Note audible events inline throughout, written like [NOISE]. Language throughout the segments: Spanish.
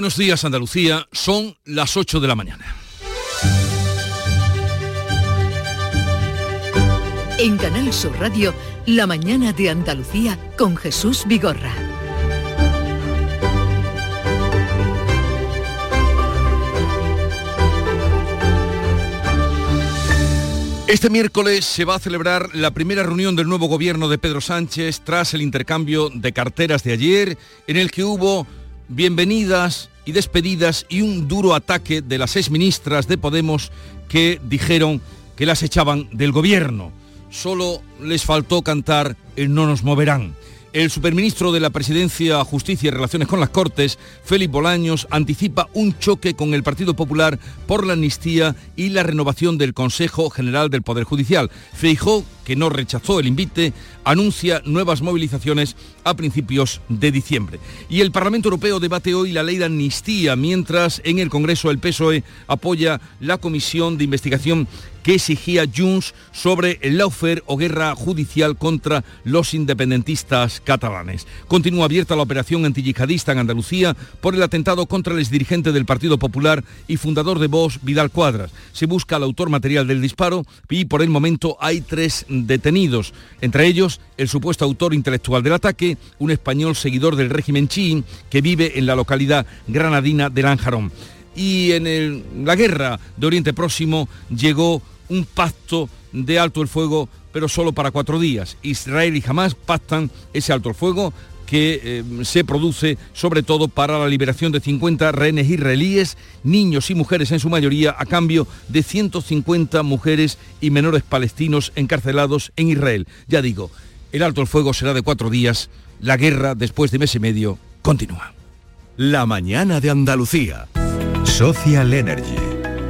Buenos días Andalucía, son las 8 de la mañana. En Canal Sur Radio, La mañana de Andalucía con Jesús Vigorra. Este miércoles se va a celebrar la primera reunión del nuevo gobierno de Pedro Sánchez tras el intercambio de carteras de ayer, en el que hubo bienvenidas despedidas y un duro ataque de las exministras de Podemos que dijeron que las echaban del gobierno. Solo les faltó cantar el no nos moverán. El superministro de la Presidencia, Justicia y Relaciones con las Cortes, Félix Bolaños, anticipa un choque con el Partido Popular por la amnistía y la renovación del Consejo General del Poder Judicial. Feijó, que no rechazó el invite, anuncia nuevas movilizaciones a principios de diciembre. Y el Parlamento Europeo debate hoy la ley de amnistía, mientras en el Congreso el PSOE apoya la comisión de investigación que exigía Junts sobre el lawfare o guerra judicial contra los independentistas catalanes. Continúa abierta la operación antiyihadista en Andalucía por el atentado contra el exdirigente del Partido Popular y fundador de Vox, Vidal Cuadras. Se busca al autor material del disparo y por el momento hay tres detenidos, entre ellos el supuesto autor intelectual del ataque, un español seguidor del régimen chiín que vive en la localidad granadina de Lanjarón y en la guerra de Oriente Próximo llegó un pacto de alto el fuego, pero solo para cuatro días. Israel y Hamas pactan ese alto el fuego que eh, se produce sobre todo para la liberación de 50 rehenes israelíes, niños y mujeres en su mayoría, a cambio de 150 mujeres y menores palestinos encarcelados en Israel. Ya digo, el alto el fuego será de cuatro días, la guerra después de mes y medio continúa. La mañana de Andalucía. Social Energy.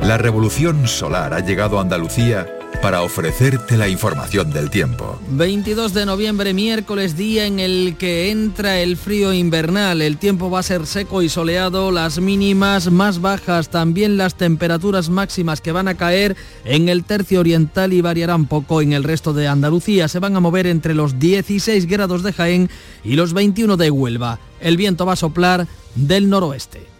La revolución solar ha llegado a Andalucía para ofrecerte la información del tiempo. 22 de noviembre, miércoles, día en el que entra el frío invernal. El tiempo va a ser seco y soleado, las mínimas más bajas, también las temperaturas máximas que van a caer en el tercio oriental y variarán poco en el resto de Andalucía. Se van a mover entre los 16 grados de Jaén y los 21 de Huelva. El viento va a soplar del noroeste.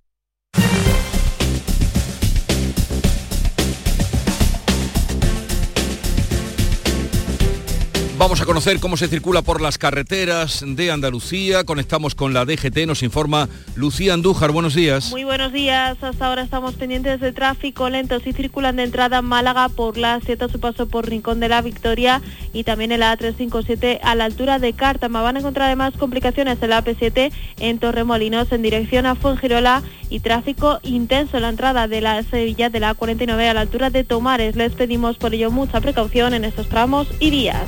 Vamos a conocer cómo se circula por las carreteras de Andalucía. Conectamos con la DGT, nos informa Lucía Andújar. Buenos días. Muy buenos días. Hasta ahora estamos pendientes de tráfico lento. Si circulan de entrada en Málaga por la 7 a su paso por Rincón de la Victoria y también en la A357 a la altura de Cártama. Van a encontrar además complicaciones en la AP7 en Torremolinos en dirección a Fuengirola y tráfico intenso en la entrada de la Sevilla de la A49 a la altura de Tomares. Les pedimos por ello mucha precaución en estos tramos y días.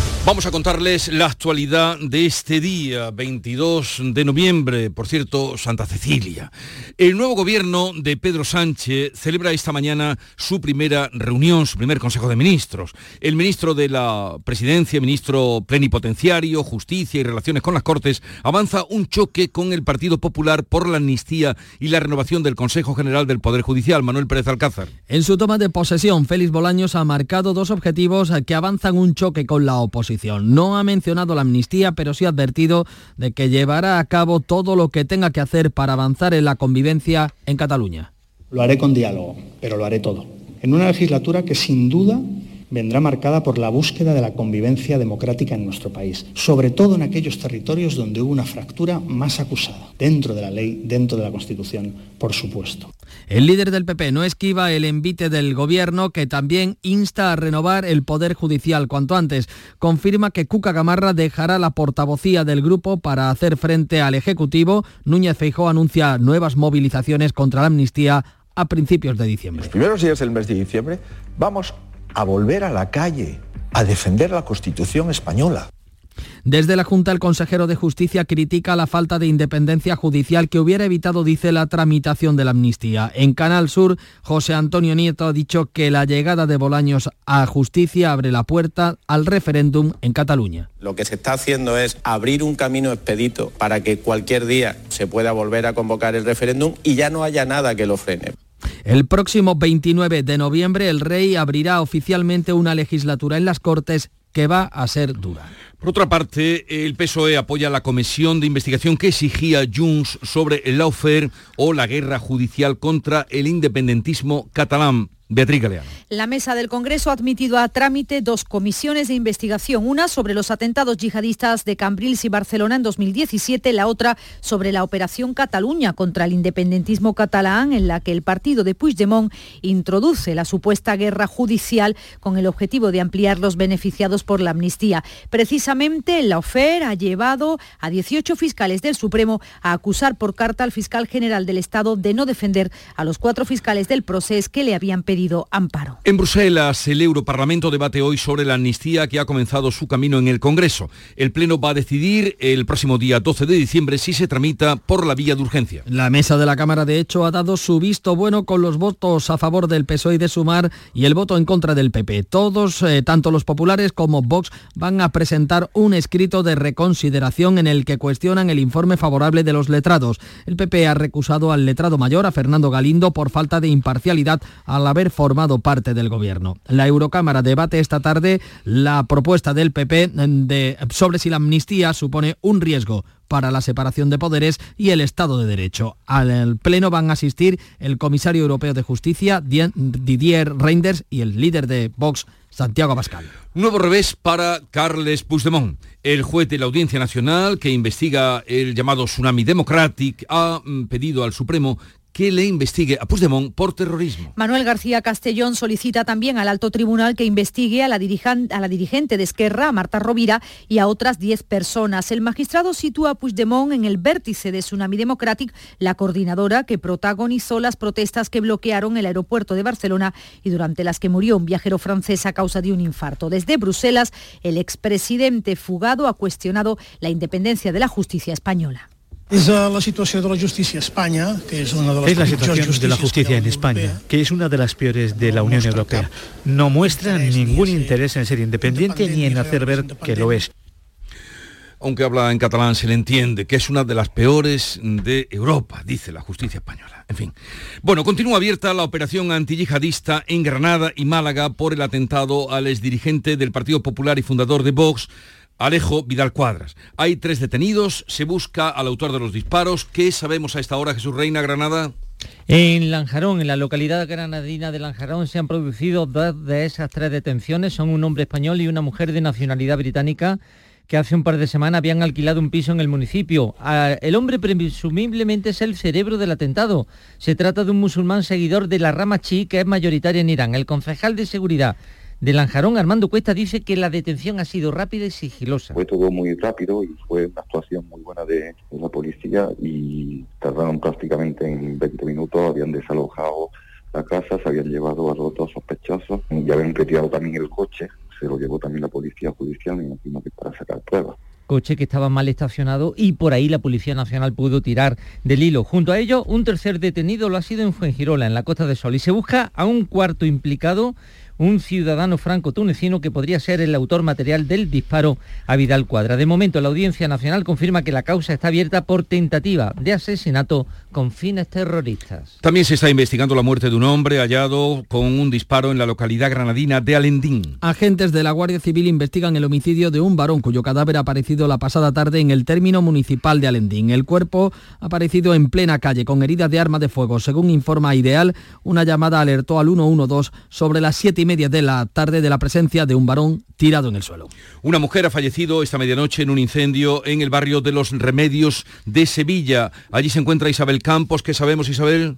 Vamos a contarles la actualidad de este día, 22 de noviembre, por cierto, Santa Cecilia. El nuevo gobierno de Pedro Sánchez celebra esta mañana su primera reunión, su primer Consejo de Ministros. El ministro de la Presidencia, ministro plenipotenciario, Justicia y Relaciones con las Cortes, avanza un choque con el Partido Popular por la amnistía y la renovación del Consejo General del Poder Judicial. Manuel Pérez Alcázar. En su toma de posesión, Félix Bolaños ha marcado dos objetivos que avanzan un choque con la oposición. No ha mencionado la amnistía, pero sí ha advertido de que llevará a cabo todo lo que tenga que hacer para avanzar en la convivencia en Cataluña. Lo haré con diálogo, pero lo haré todo. En una legislatura que sin duda vendrá marcada por la búsqueda de la convivencia democrática en nuestro país, sobre todo en aquellos territorios donde hubo una fractura más acusada, dentro de la ley, dentro de la Constitución, por supuesto. El líder del PP no esquiva el envite del gobierno que también insta a renovar el Poder Judicial cuanto antes. Confirma que Cuca Gamarra dejará la portavocía del grupo para hacer frente al Ejecutivo. Núñez Feijó anuncia nuevas movilizaciones contra la amnistía a principios de diciembre. Los primeros días del mes de diciembre vamos a volver a la calle, a defender la Constitución española. Desde la Junta, el consejero de Justicia critica la falta de independencia judicial que hubiera evitado, dice, la tramitación de la amnistía. En Canal Sur, José Antonio Nieto ha dicho que la llegada de Bolaños a justicia abre la puerta al referéndum en Cataluña. Lo que se está haciendo es abrir un camino expedito para que cualquier día se pueda volver a convocar el referéndum y ya no haya nada que lo frene. El próximo 29 de noviembre el rey abrirá oficialmente una legislatura en las Cortes que va a ser dura. Por otra parte, el PSOE apoya la comisión de investigación que exigía Junts sobre el lawfare o la guerra judicial contra el independentismo catalán. Beatriz Galeano. La mesa del Congreso ha admitido a trámite dos comisiones de investigación, una sobre los atentados yihadistas de Cambrils y Barcelona en 2017, la otra sobre la operación Cataluña contra el independentismo catalán, en la que el partido de Puigdemont introduce la supuesta guerra judicial con el objetivo de ampliar los beneficiados por la amnistía. Precisamente la OFER ha llevado a 18 fiscales del Supremo a acusar por carta al fiscal general del Estado de no defender a los cuatro fiscales del proceso que le habían pedido amparo. En Bruselas, el Europarlamento debate hoy sobre la amnistía que ha comenzado su camino en el Congreso. El Pleno va a decidir el próximo día 12 de diciembre si se tramita por la vía de urgencia. La mesa de la Cámara, de hecho, ha dado su visto bueno con los votos a favor del PSOE y de Sumar y el voto en contra del PP. Todos, eh, tanto los populares como Vox, van a presentar un escrito de reconsideración en el que cuestionan el informe favorable de los letrados. El PP ha recusado al letrado mayor, a Fernando Galindo, por falta de imparcialidad al haber formado parte del gobierno. La Eurocámara debate esta tarde la propuesta del PP sobre si la amnistía supone un riesgo para la separación de poderes y el Estado de Derecho. Al Pleno van a asistir el comisario europeo de Justicia, Didier Reinders, y el líder de Vox, Santiago Pascal. Nuevo revés para Carles Puigdemont. El juez de la Audiencia Nacional, que investiga el llamado Tsunami Democratic, ha mm, pedido al Supremo que le investigue a Puigdemont por terrorismo. Manuel García Castellón solicita también al alto tribunal que investigue a la, dirigente de Esquerra, Marta Rovira, y a otras 10 personas. El magistrado sitúa a Puigdemont en el vértice de Tsunami Democratic, la coordinadora que protagonizó las protestas que bloquearon el aeropuerto de Barcelona y durante las que murió un viajero francés a causa de un infarto. Desde Bruselas, el expresidente fugado ha cuestionado la independencia de la justicia española. Es la situación de la justicia España, que es una de las Es la situación de la justicia en España, que es una de las peores de la Unión Europea. No muestra ningún interés en ser independiente ni en hacer ver que lo es. Aunque habla en catalán, se le entiende que es una de las peores de Europa, dice la justicia española. En fin. Bueno, continúa abierta la operación antiyihadista en Granada y Málaga por el atentado al exdirigente del Partido Popular y fundador de Vox, Alejo Vidal Cuadras. Hay tres detenidos, se busca al autor de los disparos. ¿Qué sabemos a esta hora, Jesús Reina, Granada? En Lanjarón, en la localidad granadina de Lanjarón, se han producido dos de esas tres detenciones. Son un hombre español y una mujer de nacionalidad británica que hace un par de semanas habían alquilado un piso en el municipio. El hombre presumiblemente es el cerebro del atentado. Se trata de un musulmán seguidor de la rama chi que es mayoritaria en Irán. El concejal de seguridad de Lanjarón, Armando Cuesta, dice que la detención ha sido rápida y sigilosa. Fue todo muy rápido y fue una actuación muy buena de, la policía y tardaron prácticamente en 20 minutos, habían desalojado la casa, se habían llevado a los dos sospechosos y habían retirado también el coche, se lo llevó también la policía judicial, me imagino que para sacar pruebas coche que estaba mal estacionado y por ahí la Policía Nacional pudo tirar del hilo. Junto a ello, un tercer detenido lo ha sido en Fuengirola, en la Costa de Sol, y se busca a un cuarto implicado un ciudadano franco-tunecino que podría ser el autor material del disparo a Vidal Cuadra. De momento, la Audiencia Nacional confirma que la causa está abierta por tentativa de asesinato con fines terroristas. También se está investigando la muerte de un hombre hallado con un disparo en la localidad granadina de Alendín. Agentes de la Guardia Civil investigan el homicidio de un varón cuyo cadáver ha aparecido la pasada tarde en el término municipal de Alendín. El cuerpo ha aparecido en plena calle con heridas de arma de fuego. Según informa Ideal, una llamada alertó al 112 sobre las siete y media de la tarde de la presencia de un varón tirado en el suelo. Una mujer ha fallecido esta medianoche en un incendio en el barrio de Los Remedios de Sevilla. Allí se encuentra Isabel Campos. ¿Qué sabemos, Isabel?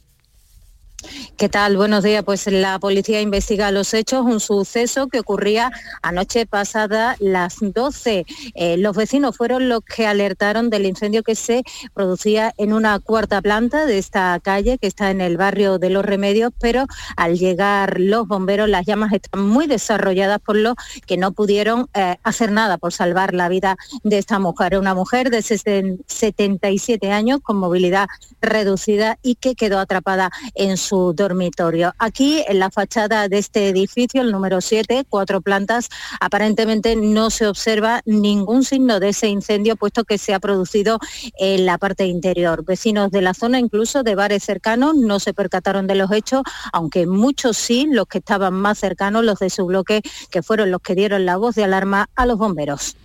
¿Qué tal? Buenos días. Pues la policía investiga los hechos, un suceso que ocurría anoche pasada las 12. Eh, los vecinos fueron los que alertaron del incendio que se producía en una cuarta planta de esta calle que está en el barrio de Los Remedios, pero al llegar los bomberos las llamas están muy desarrolladas por lo que no pudieron eh, hacer nada por salvar la vida de esta mujer. Una mujer de 77 años con movilidad reducida y que quedó atrapada en su dormitorio. Aquí en la fachada de este edificio, el número 7, cuatro plantas, aparentemente no se observa ningún signo de ese incendio, puesto que se ha producido en la parte interior. Vecinos de la zona, incluso de bares cercanos, no se percataron de los hechos, aunque muchos sí, los que estaban más cercanos, los de su bloque, que fueron los que dieron la voz de alarma a los bomberos.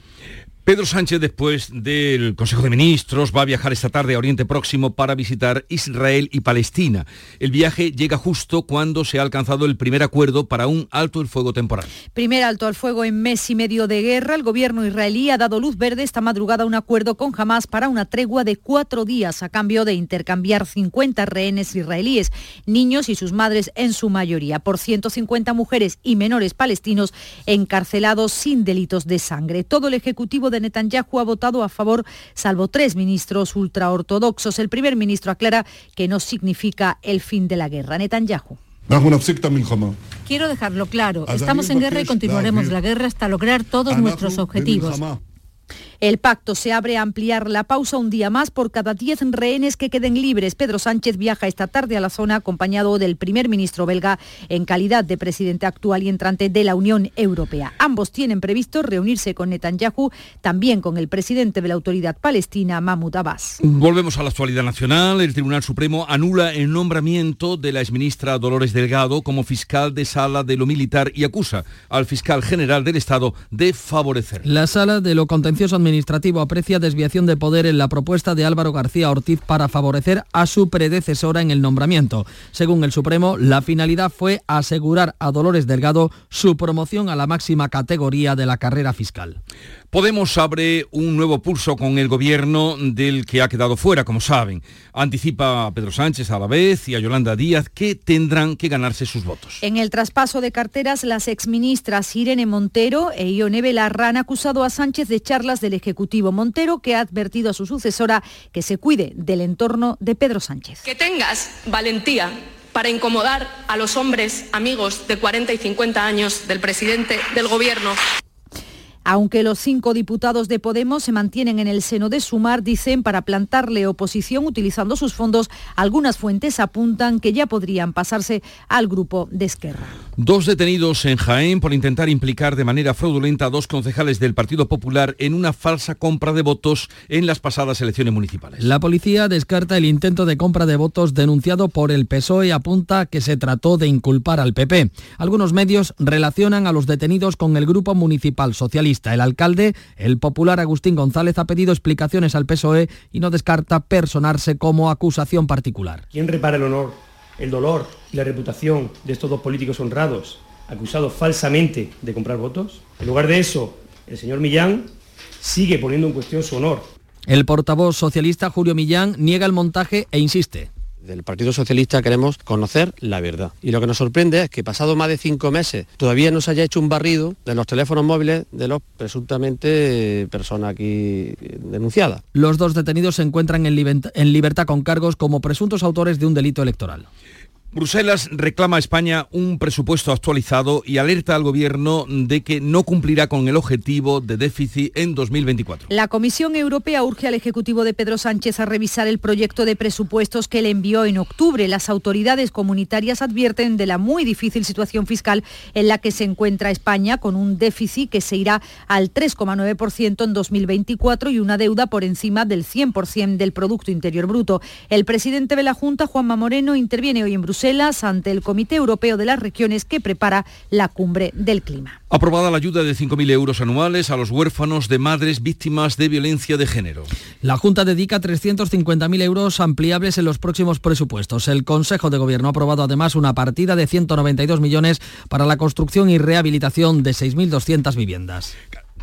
Pedro Sánchez, después del Consejo de Ministros, va a viajar esta tarde a Oriente Próximo para visitar Israel y Palestina. El viaje llega justo cuando se ha alcanzado el primer acuerdo para un alto el fuego temporal. Primer alto al fuego en mes y medio de guerra. El gobierno israelí ha dado luz verde esta madrugada a un acuerdo con Hamas para una tregua de cuatro días a cambio de intercambiar 50 rehenes israelíes, niños y sus madres en su mayoría, por 150 mujeres y menores palestinos encarcelados sin delitos de sangre. Todo el Ejecutivo de Netanyahu ha votado a favor, salvo tres ministros ultraortodoxos. El primer ministro aclara que no significa el fin de la guerra. Netanyahu. Quiero dejarlo claro, estamos en guerra y continuaremos la guerra hasta lograr todos nuestros objetivos. El pacto se abre a ampliar la pausa un día más por cada 10 rehenes que queden libres. Pedro Sánchez viaja esta tarde a la zona acompañado del primer ministro belga en calidad de presidente actual y entrante de la Unión Europea. Ambos tienen previsto reunirse con Netanyahu, también con el presidente de la autoridad palestina, Mahmoud Abbas. Volvemos a la actualidad nacional. El Tribunal Supremo anula el nombramiento de la exministra Dolores Delgado como fiscal de sala de lo militar y acusa al fiscal general del Estado de favorecer. La sala de lo contencioso administrativo aprecia desviación de poder en la propuesta de Álvaro García Ortiz para favorecer a su predecesora en el nombramiento. Según el Supremo, la finalidad fue asegurar a Dolores Delgado su promoción a la máxima categoría de la carrera fiscal. Podemos abre un nuevo pulso con el gobierno del que ha quedado fuera, como saben. Anticipa a Pedro Sánchez a la vez y a Yolanda Díaz que tendrán que ganarse sus votos. En el traspaso de carteras, las exministras Irene Montero e Ione Belarra han acusado a Sánchez de charlas del Ejecutivo Montero, que ha advertido a su sucesora que se cuide del entorno de Pedro Sánchez. Que tengas valentía para incomodar a los hombres amigos de 40 y 50 años del presidente del Gobierno. Aunque los cinco diputados de Podemos se mantienen en el seno de Sumar, dicen para plantarle oposición utilizando sus fondos, algunas fuentes apuntan que ya podrían pasarse al grupo de Esquerra. Dos detenidos en Jaén por intentar implicar de manera fraudulenta a dos concejales del Partido Popular en una falsa compra de votos en las pasadas elecciones municipales. La policía descarta el intento de compra de votos denunciado por el PSOE y apunta que se trató de inculpar al PP. Algunos medios relacionan a los detenidos con el Grupo Municipal Socialista el alcalde, el popular Agustín González, ha pedido explicaciones al PSOE y no descarta personarse como acusación particular. ¿Quién repara el honor, el dolor y la reputación de estos dos políticos honrados, acusados falsamente de comprar votos? En lugar de eso, el señor Millán sigue poniendo en cuestión su honor. El portavoz socialista Julio Millán niega el montaje e insiste del Partido Socialista queremos conocer la verdad. Y lo que nos sorprende es que pasado más de cinco meses todavía no se haya hecho un barrido de los teléfonos móviles de los presuntamente personas aquí denunciadas. Los dos detenidos se encuentran en libertad con cargos como presuntos autores de un delito electoral. Bruselas reclama a España un presupuesto actualizado y alerta al gobierno de que no cumplirá con el objetivo de déficit en 2024. La Comisión Europea urge al Ejecutivo de Pedro Sánchez a revisar el proyecto de presupuestos que le envió en octubre. Las autoridades comunitarias advierten de la muy difícil situación fiscal en la que se encuentra España, con un déficit que se irá al 3,9% en 2024 y una deuda por encima del 100% del Producto Interior Bruto. El presidente de la Junta, Juanma Moreno, interviene hoy en Bruselas Bruselas ante el Comité Europeo de las Regiones que prepara la cumbre del clima. Aprobada la ayuda de 5.000 euros anuales a los huérfanos de madres víctimas de violencia de género. La Junta dedica 350.000 euros ampliables en los próximos presupuestos. El Consejo de Gobierno ha aprobado además una partida de 192 millones para la construcción y rehabilitación de 6.200 viviendas.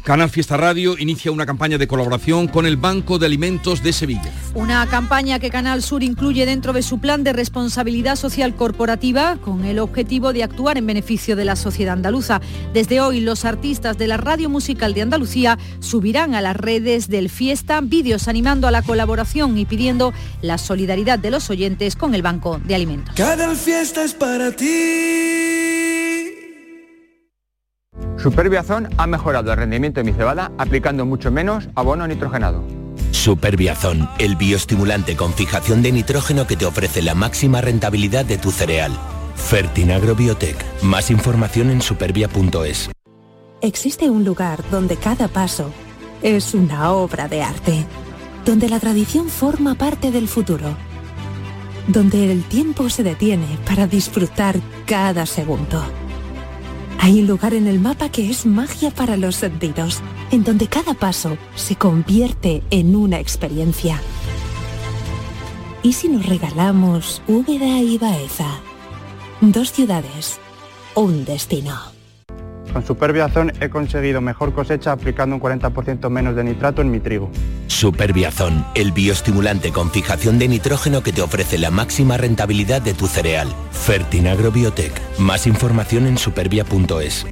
Canal Fiesta Radio inicia una campaña de colaboración con el Banco de Alimentos de Sevilla. Una campaña que Canal Sur incluye dentro de su plan de responsabilidad social corporativa con el objetivo de actuar en beneficio de la sociedad andaluza. Desde hoy los artistas de la Radio Musical de Andalucía subirán a las redes del Fiesta vídeos animando a la colaboración y pidiendo la solidaridad de los oyentes con el Banco de Alimentos. Cada fiesta es para ti. Superbiazón ha mejorado el rendimiento de mi cebada aplicando mucho menos abono nitrogenado. Superbiazón, el bioestimulante con fijación de nitrógeno que te ofrece la máxima rentabilidad de tu cereal. Fertinagro Biotech. Más información en supervia.es. Existe un lugar donde cada paso es una obra de arte, donde la tradición forma parte del futuro, donde el tiempo se detiene para disfrutar cada segundo hay un lugar en el mapa que es magia para los sentidos, en donde cada paso se convierte en una experiencia. ¿Y si nos regalamos Úbeda y Baeza? Dos ciudades, un destino. Con Superbiazón he conseguido mejor cosecha aplicando un 40% menos de nitrato en mi trigo. Superbiazón, el bioestimulante con fijación de nitrógeno que te ofrece la máxima rentabilidad de tu cereal. Fertinagro Biotech. Más información en supervia.es.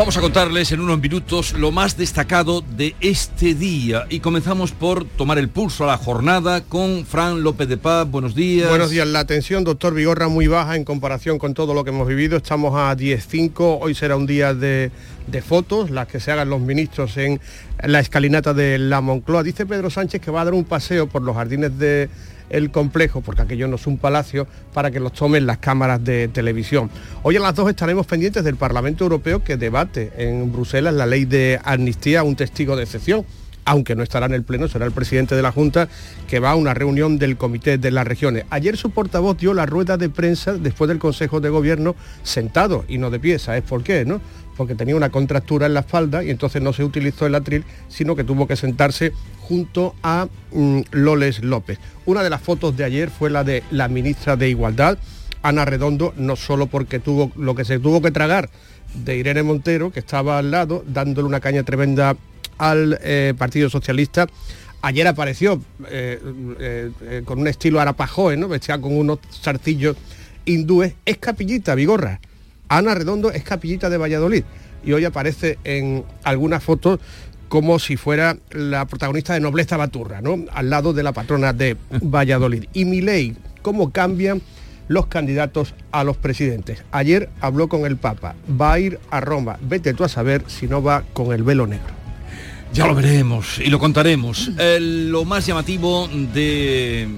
Vamos a contarles en unos minutos lo más destacado de este día y comenzamos por tomar el pulso a la jornada con Fran López de Paz. Buenos días. Buenos días. La tensión, doctor Vigorra, muy baja en comparación con todo lo que hemos vivido. Estamos a 10.5. Hoy será un día de, de fotos, las que se hagan los ministros en la escalinata de la Moncloa. Dice Pedro Sánchez que va a dar un paseo por los jardines de el complejo, porque aquello no es un palacio, para que los tomen las cámaras de televisión. Hoy a las dos estaremos pendientes del Parlamento Europeo que debate en Bruselas la ley de amnistía, un testigo de excepción aunque no estará en el Pleno, será el presidente de la Junta, que va a una reunión del Comité de las Regiones. Ayer su portavoz dio la rueda de prensa después del Consejo de Gobierno sentado y no de pie, ¿sabes por qué? ¿no? Porque tenía una contractura en la espalda y entonces no se utilizó el atril, sino que tuvo que sentarse junto a mm, Loles López. Una de las fotos de ayer fue la de la ministra de Igualdad, Ana Redondo, no solo porque tuvo lo que se tuvo que tragar de Irene Montero, que estaba al lado, dándole una caña tremenda al eh, Partido Socialista. Ayer apareció eh, eh, con un estilo arapajoe, ¿no? Vestía con unos zarcillos hindúes. Es capillita, Vigorra. Ana Redondo es capillita de Valladolid. Y hoy aparece en algunas fotos como si fuera la protagonista de Nobleza Baturra, ¿no? Al lado de la patrona de Valladolid. Y Milei, cómo cambian los candidatos a los presidentes. Ayer habló con el Papa, va a ir a Roma, vete tú a saber si no va con el velo negro. Ya lo veremos y lo contaremos. lo más llamativo de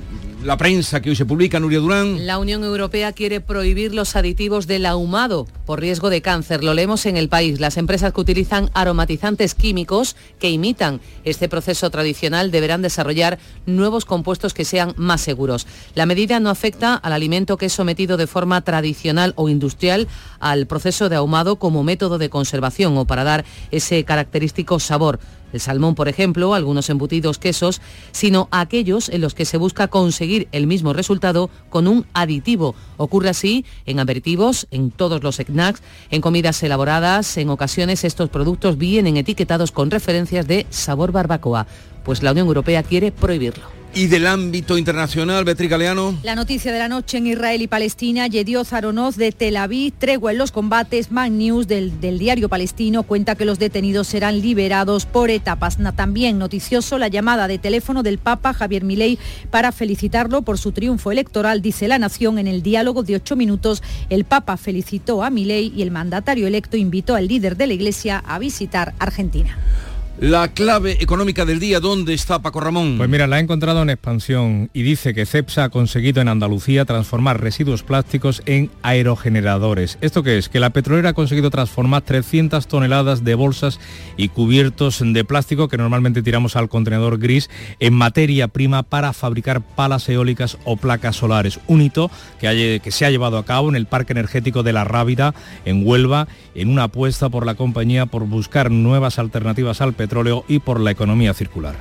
la prensa que hoy se publica, Nuria Durán. La Unión Europea quiere prohibir los aditivos del ahumado por riesgo de cáncer. Lo leemos en el país. Las empresas que utilizan aromatizantes químicos que imitan este proceso tradicional deberán desarrollar nuevos compuestos que sean más seguros. La medida no afecta al alimento que es sometido de forma tradicional o industrial al proceso de ahumado como método de conservación o para dar ese característico sabor el salmón, por ejemplo, algunos embutidos, quesos, sino aquellos en los que se busca conseguir el mismo resultado con un aditivo. Ocurre así en aperitivos, en todos los snacks, en comidas elaboradas. En ocasiones estos productos vienen etiquetados con referencias de sabor barbacoa, pues la Unión Europea quiere prohibirlo. Y del ámbito internacional, Beatriz Galeano. La noticia de la noche en Israel y Palestina, Yediot Zaronoz de Tel Aviv, tregua en los combates, Man News del, del, diario palestino cuenta que los detenidos serán liberados por etapas. También noticioso la llamada de teléfono del Papa Javier Milei para felicitarlo por su triunfo electoral, dice La Nación en el diálogo de ocho minutos. El Papa felicitó a Milei y el mandatario electo invitó al líder de la Iglesia a visitar Argentina. La clave económica del día, ¿dónde está Paco Ramón? Pues mira, la ha encontrado en expansión y dice que CEPSA ha conseguido en Andalucía transformar residuos plásticos en aerogeneradores. ¿Esto qué es? Que la petrolera ha conseguido transformar 300 toneladas de bolsas y cubiertos de plástico que normalmente tiramos al contenedor gris en materia prima para fabricar palas eólicas o placas solares. Un hito que, que se ha llevado a cabo en el Parque Energético de La Rábida, en Huelva, en una apuesta por la compañía por buscar nuevas alternativas al petróleo y por la economía circular.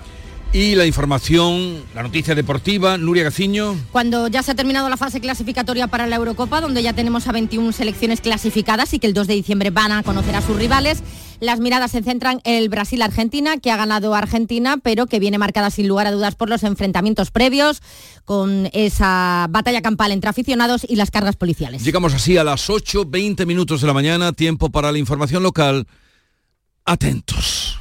Y la información, la noticia deportiva, Nuria Gaciño. Cuando ya se ha terminado la fase clasificatoria para la Eurocopa, donde ya tenemos a 21 selecciones clasificadas y que el 2 de diciembre van a conocer a sus rivales, las miradas se centran en el Brasil-Argentina, que ha ganado Argentina, pero que viene marcada sin lugar a dudas por los enfrentamientos previos, con esa batalla campal entre aficionados y las cargas policiales. Llegamos así a las 8, 20 minutos de la mañana, tiempo para la información local. Atentos.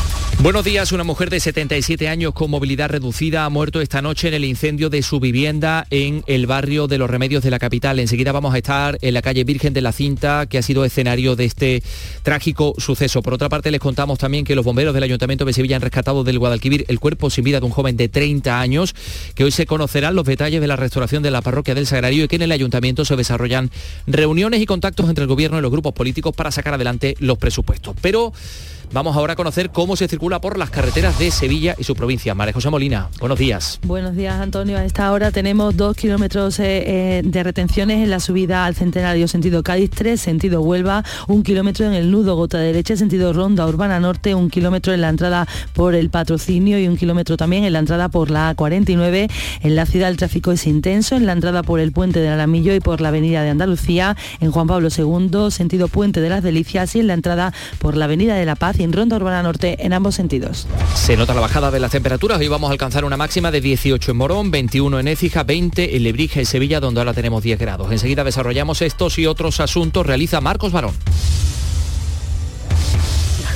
Buenos días, una mujer de 77 años con movilidad reducida ha muerto esta noche en el incendio de su vivienda en el barrio de Los Remedios de la capital. Enseguida vamos a estar en la calle Virgen de la Cinta, que ha sido escenario de este trágico suceso. Por otra parte, les contamos también que los bomberos del Ayuntamiento de Sevilla han rescatado del Guadalquivir el cuerpo sin vida de un joven de 30 años, que hoy se conocerán los detalles de la restauración de la parroquia del Sagrario y que en el Ayuntamiento se desarrollan reuniones y contactos entre el Gobierno y los grupos políticos para sacar adelante los presupuestos. Pero Vamos ahora a conocer cómo se circula por las carreteras de Sevilla y su provincia. María José Molina, buenos días. Buenos días, Antonio. A esta hora tenemos dos kilómetros eh, eh, de retenciones en la subida al Centenario, sentido Cádiz, 3, sentido Huelva, un kilómetro en el nudo Gota Derecha, sentido Ronda Urbana Norte, un kilómetro en la entrada por el patrocinio y un kilómetro también en la entrada por la A49. En la ciudad el tráfico es intenso, en la entrada por el puente del Alamillo y por la avenida de Andalucía, en Juan Pablo II, sentido Puente de las Delicias y en la entrada por la avenida de la Paz en Ronda Urbana Norte en ambos sentidos. Se nota la bajada de las temperaturas. Hoy vamos a alcanzar una máxima de 18 en Morón, 21 en Écija, 20 en Lebrija y Sevilla, donde ahora tenemos 10 grados. Enseguida desarrollamos estos y otros asuntos. Realiza Marcos Barón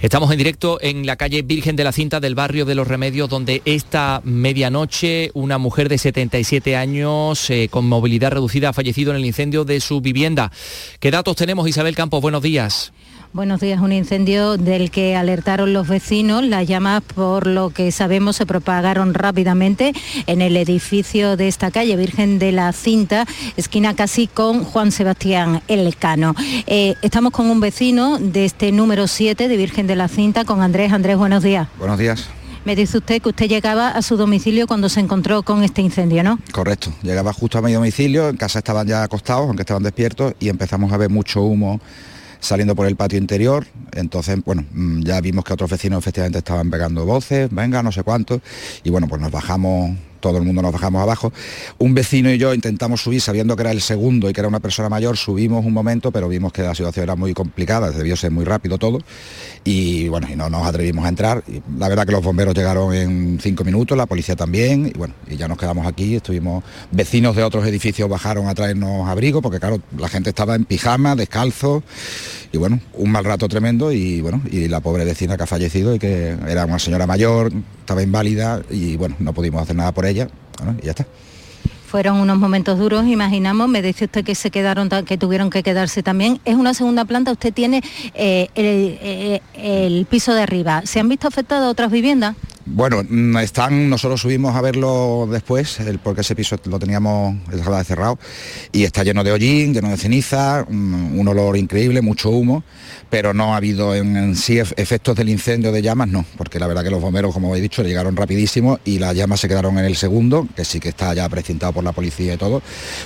Estamos en directo en la calle Virgen de la Cinta del barrio de Los Remedios, donde esta medianoche una mujer de 77 años eh, con movilidad reducida ha fallecido en el incendio de su vivienda. ¿Qué datos tenemos, Isabel Campos? Buenos días. Buenos días. Un incendio del que alertaron los vecinos. Las llamas, por lo que sabemos, se propagaron rápidamente en el edificio de esta calle, Virgen de la Cinta, esquina casi con Juan Sebastián Elcano. Eh, estamos con un vecino de este número 7 de Virgen de la Cinta, con Andrés. Andrés, buenos días. Buenos días. Me dice usted que usted llegaba a su domicilio cuando se encontró con este incendio, ¿no? Correcto. Llegaba justo a mi domicilio, en casa estaban ya acostados, aunque estaban despiertos, y empezamos a ver mucho humo saliendo por el patio interior. Entonces, bueno, mm, ya vimos que otros vecinos efectivamente estaban pegando voces, venga, no sé cuánto. Y bueno, pues nos bajamos todo el mundo nos bajamos abajo. Un vecino y yo intentamos subir sabiendo que era el segundo y que era una persona mayor, subimos un momento, pero vimos que la situación era muy complicada, debió ser muy rápido todo. Y bueno, y no nos atrevimos a entrar. la verdad que los bomberos llegaron en cinco minutos, la policía también, y bueno, y ya nos quedamos aquí, estuvimos, vecinos de otros edificios bajaron a traernos abrigo, porque claro, la gente estaba en pijama, descalzo, y bueno, un mal rato tremendo, y bueno, y la pobre vecina que ha fallecido y que era una señora mayor, estaba inválida, y bueno, no pudimos hacer nada por ella y ya está. Fueron unos momentos duros, imaginamos. Me dice usted que se quedaron, que tuvieron que quedarse también. Es una segunda planta. Usted tiene eh, eh, el, piso de arriba. ¿Se han visto afectadas otras viviendas? Bueno, mm, están, nosotros subimos a verlo después, porque ese piso lo teníamos cerrado, y está lleno de hollín, lleno de ceniza, mm, un olor increíble, mucho humo, pero no ha habido en, sí efectos del incendio de llamas, no, porque la verdad que los bomberos, como he dicho, llegaron rapidísimo y las llamas se quedaron en el segundo, que sí que está ya precintado por la policía y todo,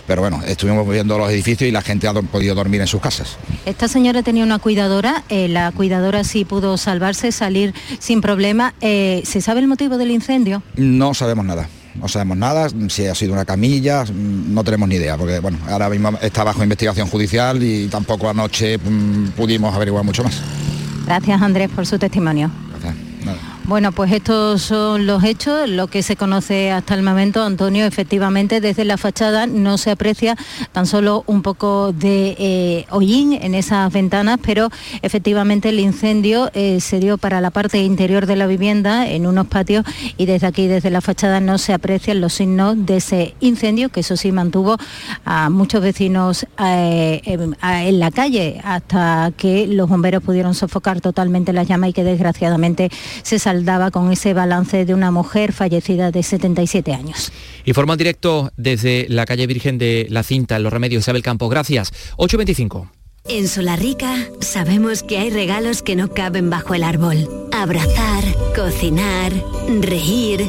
pero bueno, estuvimos viendo los edificios y la gente ha podido dormir en sus casas. Esta señora tenía una cuidadora, eh, la cuidadora sí pudo salvarse, salir sin problema. Eh, ¿Se sabe el motivo del incendio? No sabemos nada no sabemos nada, si ha sido una camilla, no tenemos ni idea, porque bueno, ahora mismo está bajo investigación judicial y tampoco anoche mm, pudimos averiguar mucho más. Gracias Andrés por su testimonio. Bueno, pues estos son los hechos, lo que se conoce hasta el momento, Antonio, efectivamente desde la fachada no se aprecia tan solo un poco de eh, hollín en esas ventanas, pero efectivamente el incendio eh, se dio para la parte interior de la vivienda, en unos patios, y desde aquí, desde la fachada, no se aprecian los signos de ese incendio, que eso sí mantuvo a muchos vecinos eh, en la calle hasta que los bomberos pudieron sofocar totalmente la llama y que desgraciadamente se salió daba con ese balance de una mujer fallecida de 77 años. Informa en directo desde la calle Virgen de la Cinta, en Los Remedios, Isabel Campo. Gracias. 8.25. En Solarrica sabemos que hay regalos que no caben bajo el árbol. Abrazar, cocinar, reír,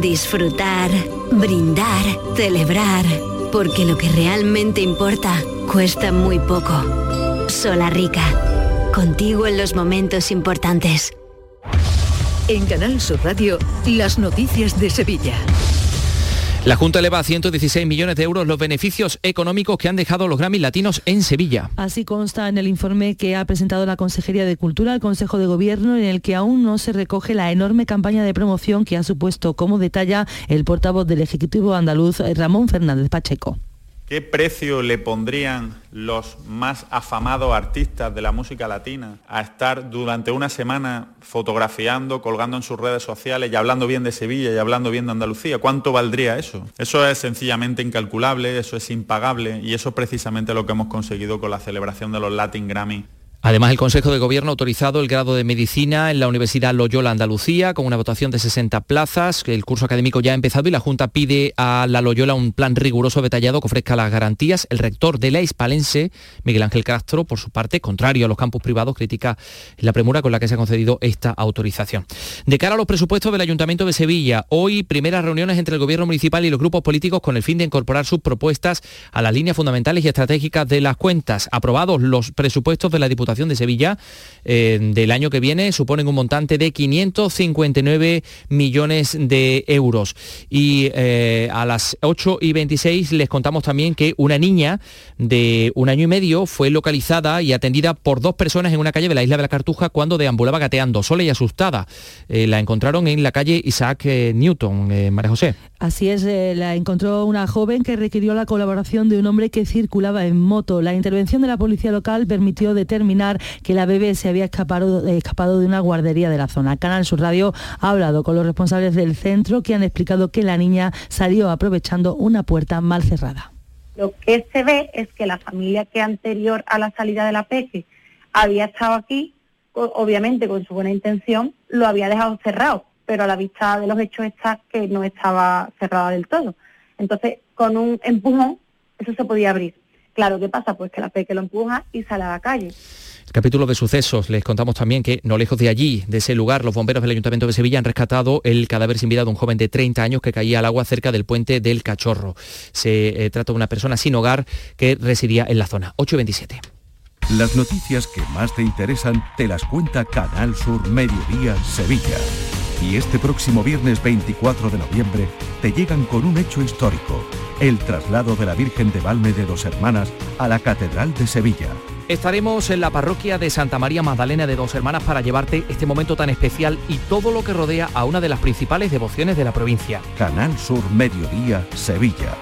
disfrutar, brindar, celebrar. Porque lo que realmente importa cuesta muy poco. Solarrica, contigo en los momentos importantes. En Canal Sur Radio, las noticias de Sevilla. La Junta eleva a 116 millones de euros los beneficios económicos que han dejado los Grammy latinos en Sevilla. Así consta en el informe que ha presentado la Consejería de Cultura al Consejo de Gobierno, en el que aún no se recoge la enorme campaña de promoción que ha supuesto, como detalla el portavoz del Ejecutivo andaluz, Ramón Fernández Pacheco. ¿Qué precio le pondrían los más afamados artistas de la música latina a estar durante una semana fotografiando, colgando en sus redes sociales y hablando bien de Sevilla y hablando bien de Andalucía? ¿Cuánto valdría eso? Eso es sencillamente incalculable, eso es impagable y eso es precisamente lo que hemos conseguido con la celebración de los Latin Grammy Además, el Consejo de Gobierno ha autorizado el grado de Medicina en la Universidad Loyola Andalucía con una votación de 60 plazas. El curso académico ya ha empezado y la Junta pide a la Loyola un plan riguroso detallado que ofrezca las garantías. El rector de la Hispalense, Miguel Ángel Castro, por su parte, contrario a los campus privados, critica la premura con la que se ha concedido esta autorización. De cara a los presupuestos del Ayuntamiento de Sevilla, hoy primeras reuniones entre el Gobierno municipal y los grupos políticos con el fin de incorporar sus propuestas a las líneas fundamentales y estratégicas de las cuentas. Aprobados los presupuestos de la Diputación de Sevilla eh, del año que viene suponen un montante de 559 millones de euros. Y eh, a las 8 y 26 les contamos también que una niña de un año y medio fue localizada y atendida por dos personas en una calle de la isla de la Cartuja cuando deambulaba gateando, sola y asustada. Eh, la encontraron en la calle Isaac Newton, María José. Así es, la encontró una joven que requirió la colaboración de un hombre que circulaba en moto. La intervención de la policía local permitió determinar que la bebé se había escapado, escapado de una guardería de la zona. Canal Sur Radio ha hablado con los responsables del centro que han explicado que la niña salió aprovechando una puerta mal cerrada. Lo que se ve es que la familia que anterior a la salida de la peque había estado aquí, obviamente con su buena intención, lo había dejado cerrado, pero a la vista de los hechos está que no estaba cerrada del todo. Entonces, con un empujón, eso se podía abrir. Claro, ¿qué pasa? Pues que la peque lo empuja y sale a la calle. Capítulo de sucesos. Les contamos también que no lejos de allí, de ese lugar, los bomberos del Ayuntamiento de Sevilla han rescatado el cadáver sin vida de un joven de 30 años que caía al agua cerca del puente del Cachorro. Se eh, trata de una persona sin hogar que residía en la zona. 827. Las noticias que más te interesan te las cuenta Canal Sur Mediodía Sevilla. Y este próximo viernes 24 de noviembre te llegan con un hecho histórico, el traslado de la Virgen de Valme de Dos Hermanas a la Catedral de Sevilla Estaremos en la parroquia de Santa María Magdalena de Dos Hermanas para llevarte este momento tan especial y todo lo que rodea a una de las principales devociones de la provincia. Canal Sur Mediodía, Sevilla.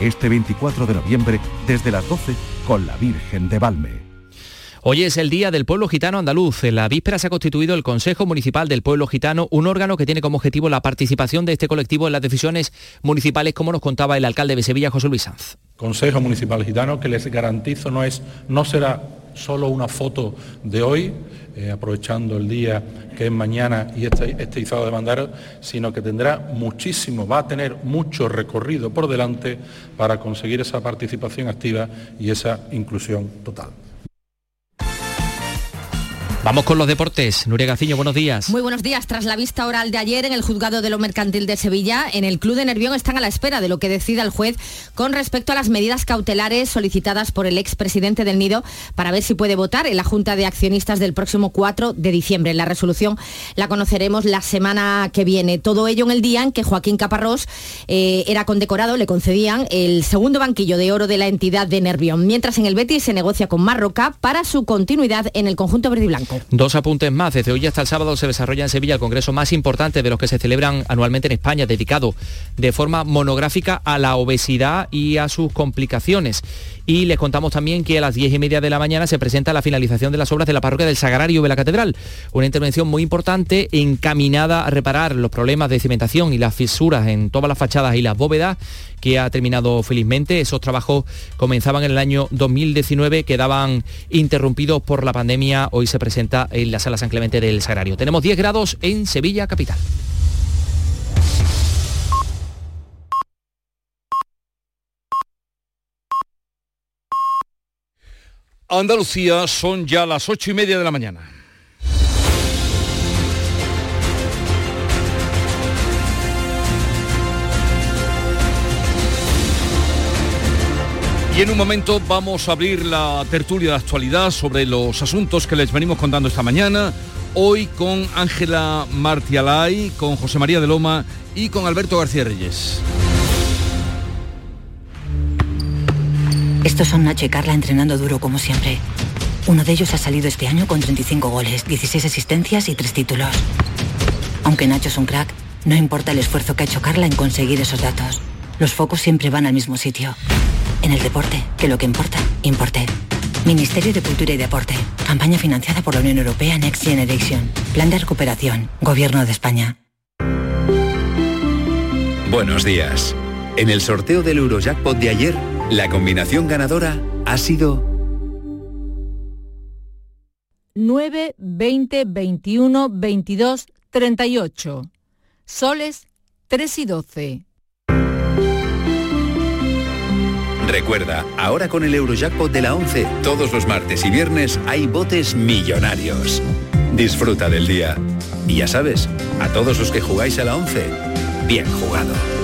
Este 24 de noviembre desde las 12 con la Virgen de Valme. Hoy es el Día del Pueblo Gitano Andaluz. En la víspera se ha constituido el Consejo Municipal del Pueblo Gitano, un órgano que tiene como objetivo la participación de este colectivo en las decisiones municipales, como nos contaba el alcalde de Sevilla, José Luis Sanz. Consejo Municipal Gitano, que les garantizo no, es, no será solo una foto de hoy, eh, aprovechando el día que es mañana y este, este izado de bandera, sino que tendrá muchísimo, va a tener mucho recorrido por delante para conseguir esa participación activa y esa inclusión total. Vamos con los deportes. Nuria Gaciño, buenos días. Muy buenos días. Tras la vista oral de ayer en el juzgado de lo mercantil de Sevilla, en el Club de Nervión están a la espera de lo que decida el juez con respecto a las medidas cautelares solicitadas por el expresidente del Nido para ver si puede votar en la Junta de Accionistas del próximo 4 de diciembre. La resolución la conoceremos la semana que viene. Todo ello en el día en que Joaquín Caparrós eh, era condecorado, le concedían el segundo banquillo de oro de la entidad de Nervión, mientras en el Betis se negocia con Marroca para su continuidad en el conjunto verde y blanco. Dos apuntes más. Desde hoy hasta el sábado se desarrolla en Sevilla el congreso más importante de los que se celebran anualmente en España, dedicado de forma monográfica a la obesidad y a sus complicaciones. Y les contamos también que a las diez y media de la mañana se presenta la finalización de las obras de la parroquia del Sagrario de la Catedral. Una intervención muy importante encaminada a reparar los problemas de cimentación y las fisuras en todas las fachadas y las bóvedas que ha terminado felizmente. Esos trabajos comenzaban en el año 2019, quedaban interrumpidos por la pandemia. Hoy se presenta en la Sala San Clemente del Sagrario. Tenemos 10 grados en Sevilla capital. Andalucía son ya las ocho y media de la mañana. Y en un momento vamos a abrir la tertulia de actualidad sobre los asuntos que les venimos contando esta mañana. Hoy con Ángela Martialay, con José María de Loma y con Alberto García Reyes. Estos son Nacho y Carla entrenando duro como siempre. Uno de ellos ha salido este año con 35 goles, 16 asistencias y 3 títulos. Aunque Nacho es un crack, no importa el esfuerzo que ha hecho Carla en conseguir esos datos. Los focos siempre van al mismo sitio. En el deporte, que lo que importa, importe. Ministerio de Cultura y Deporte. Campaña financiada por la Unión Europea Next Generation. Plan de recuperación. Gobierno de España. Buenos días. En el sorteo del Eurojackpot de ayer, la combinación ganadora ha sido 9, 20, 21, 22, 38. Soles 3 y 12. Recuerda, ahora con el Eurojackpot de la 11, todos los martes y viernes hay botes millonarios. Disfruta del día. Y ya sabes, a todos los que jugáis a la 11, bien jugado.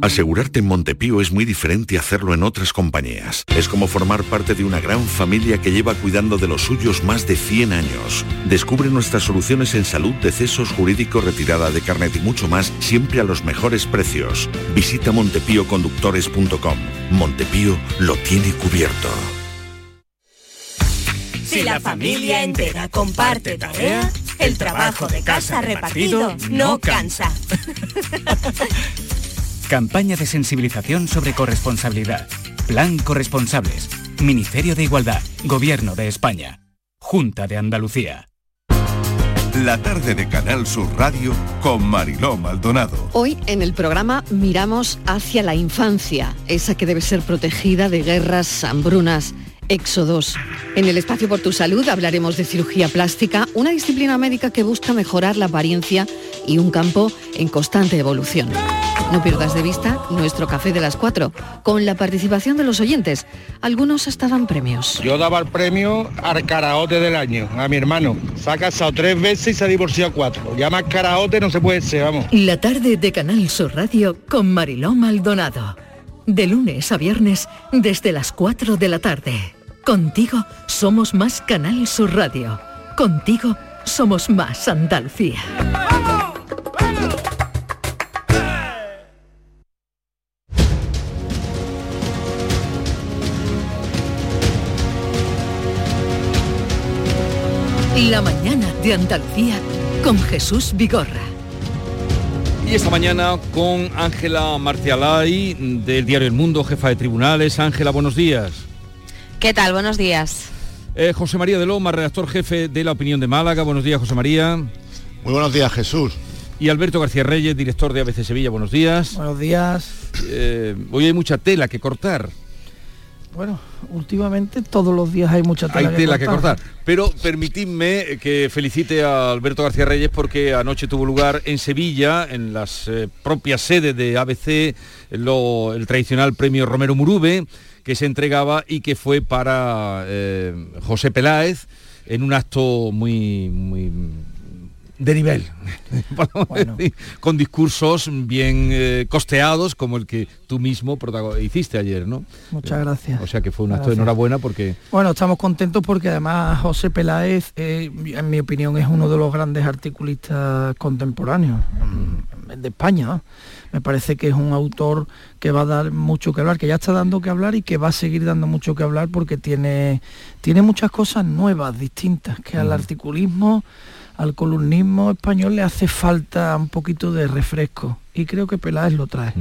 Asegurarte en Montepío es muy diferente a hacerlo en otras compañías. Es como formar parte de una gran familia que lleva cuidando de los suyos más de 100 años. Descubre nuestras soluciones en salud, decesos, jurídico, retirada de carnet y mucho más, siempre a los mejores precios. Visita montepíoconductores.com. Montepío lo tiene cubierto. Si la familia entera comparte tarea, el trabajo de casa repartido no cansa. [LAUGHS] Campaña de sensibilización sobre corresponsabilidad. Plan Corresponsables. Ministerio de Igualdad. Gobierno de España. Junta de Andalucía. La tarde de Canal Sur Radio con Mariló Maldonado. Hoy en el programa miramos hacia la infancia, esa que debe ser protegida de guerras, hambrunas, éxodos. En el espacio por tu salud hablaremos de cirugía plástica, una disciplina médica que busca mejorar la apariencia y un campo en constante evolución. No pierdas de vista nuestro café de las cuatro, con la participación de los oyentes. Algunos hasta dan premios. Yo daba el premio al karaote del año, a mi hermano. Se ha casado tres veces y se ha divorciado cuatro. Ya más karaote no se puede ser, vamos. La tarde de Canal Sur Radio con Mariló Maldonado. De lunes a viernes desde las 4 de la tarde. Contigo somos más Canal Sur Radio. Contigo somos más Andalucía. La mañana de Andalucía con Jesús Vigorra. Y esta mañana con Ángela Marcialay del diario El Mundo, jefa de tribunales. Ángela, buenos días. ¿Qué tal? Buenos días. Eh, José María de Loma, redactor jefe de La Opinión de Málaga. Buenos días, José María. Muy buenos días, Jesús. Y Alberto García Reyes, director de ABC Sevilla. Buenos días. Buenos días. Eh, hoy hay mucha tela que cortar. Bueno, últimamente todos los días hay mucha tela, hay tela que, cortar. Pero permitidme que felicite a Alberto García Reyes porque anoche tuvo lugar en Sevilla, en las eh, propias sedes de ABC, lo, el tradicional premio Romero Murube, que se entregaba y que fue para eh, José Peláez en un acto muy, muy de nivel, [LAUGHS] [LAUGHS] con discursos bien eh, costeados como el que tú mismo hiciste ayer, ¿no? Muchas gracias. O sea que fue un acto de enhorabuena porque... Bueno, estamos contentos porque además José Peláez, eh, en mi opinión, es uno de los grandes articulistas contemporáneos mm, de España. Me parece que es un autor que va a dar mucho que hablar, que ya está dando que hablar y que va a seguir dando mucho que hablar porque tiene, tiene muchas cosas nuevas, distintas, que al articulismo al columnismo español le hace falta un poquito de refresco y creo que Peláez lo trae.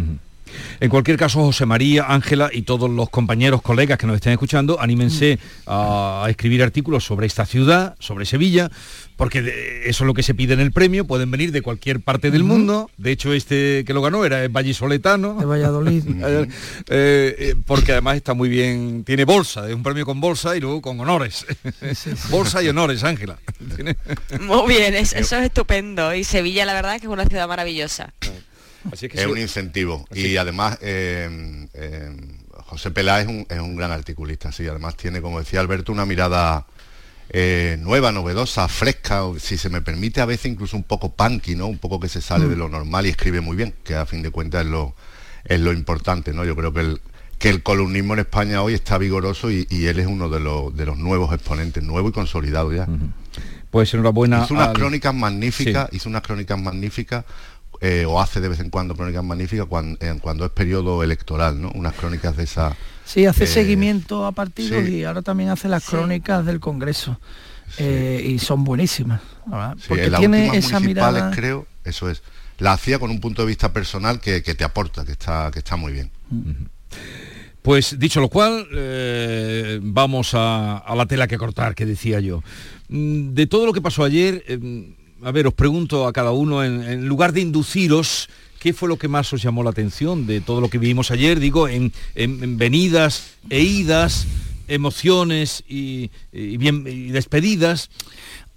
En cualquier caso, José María, Ángela y todos los compañeros, colegas que nos estén escuchando, anímense a escribir artículos sobre esta ciudad, sobre Sevilla, porque eso es lo que se pide en el premio, pueden venir de cualquier parte del mundo, de hecho este que lo ganó era vallisoletano. De Valladolid. [LAUGHS] Eh, eh, porque además está muy bien, tiene bolsa, es un premio con bolsa y luego con honores. [LAUGHS] bolsa y honores, Ángela. muy bien, eso es estupendo. Y Sevilla la verdad es que es una ciudad maravillosa. Es un incentivo. Y además, eh, José Pelá es un, es un gran articulista, sí. Además tiene, como decía Alberto, una mirada eh, nueva, novedosa, fresca, si se me permite a veces incluso un poco punky, ¿no? Un poco que se sale de mm. lo normal y escribe muy bien, que a fin de cuentas es lo, es lo importante, ¿no? Yo creo que el, que el columnismo en España hoy está vigoroso y, él es uno de los, de los nuevos exponentes, nuevo y consolidado ya. Pues enhorabuena. Hizo unas crónicas magníficas, hizo unas crónicas magníficas, eh, o hace de vez en cuando crónicas magníficas cuando, cuando es periodo electoral, ¿no? Unas crónicas de esa Sí, hace eh, seguimiento a partidos y ahora también hace las crónicas del Congreso. Eh, y son buenísimas. Porque tiene esa mirada. creo, eso es. La hacía con un punto de vista personal que, te aporta, que está, que está muy bien. Pues dicho lo cual, eh, vamos a, la tela que cortar, que decía yo. Mm, de todo lo que pasó ayer, a ver, os pregunto a cada uno, en lugar de induciros, ¿Qué fue lo que más os llamó la atención de todo lo que vivimos ayer? Digo, en, venidas e idas, emociones y, bien, despedidas.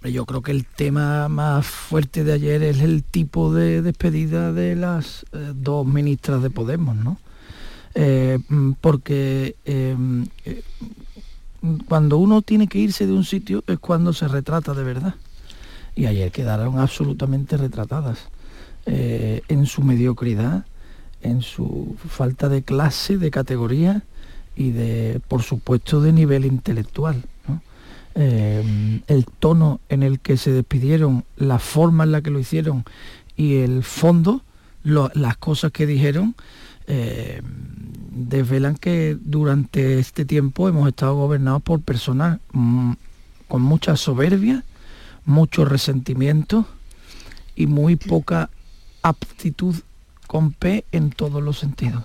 Yo creo que el tema más fuerte de ayer es el tipo de despedida de las eh, dos ministras de Podemos, ¿no? Eh, mm, porque eh, cuando uno tiene que irse de un sitio es cuando se retrata de verdad. Y ayer quedaron absolutamente retratadas. Eh, en su mediocridad, en su falta de clase, de categoría y de, por supuesto, de nivel intelectual. Eh, el tono en el que se despidieron, la forma en la que lo hicieron y el fondo, las cosas que dijeron, eh, desvelan que durante este tiempo hemos estado gobernados por personas mm, con mucha soberbia, mucho resentimiento y muy poca aptitud con P en todos los sentidos.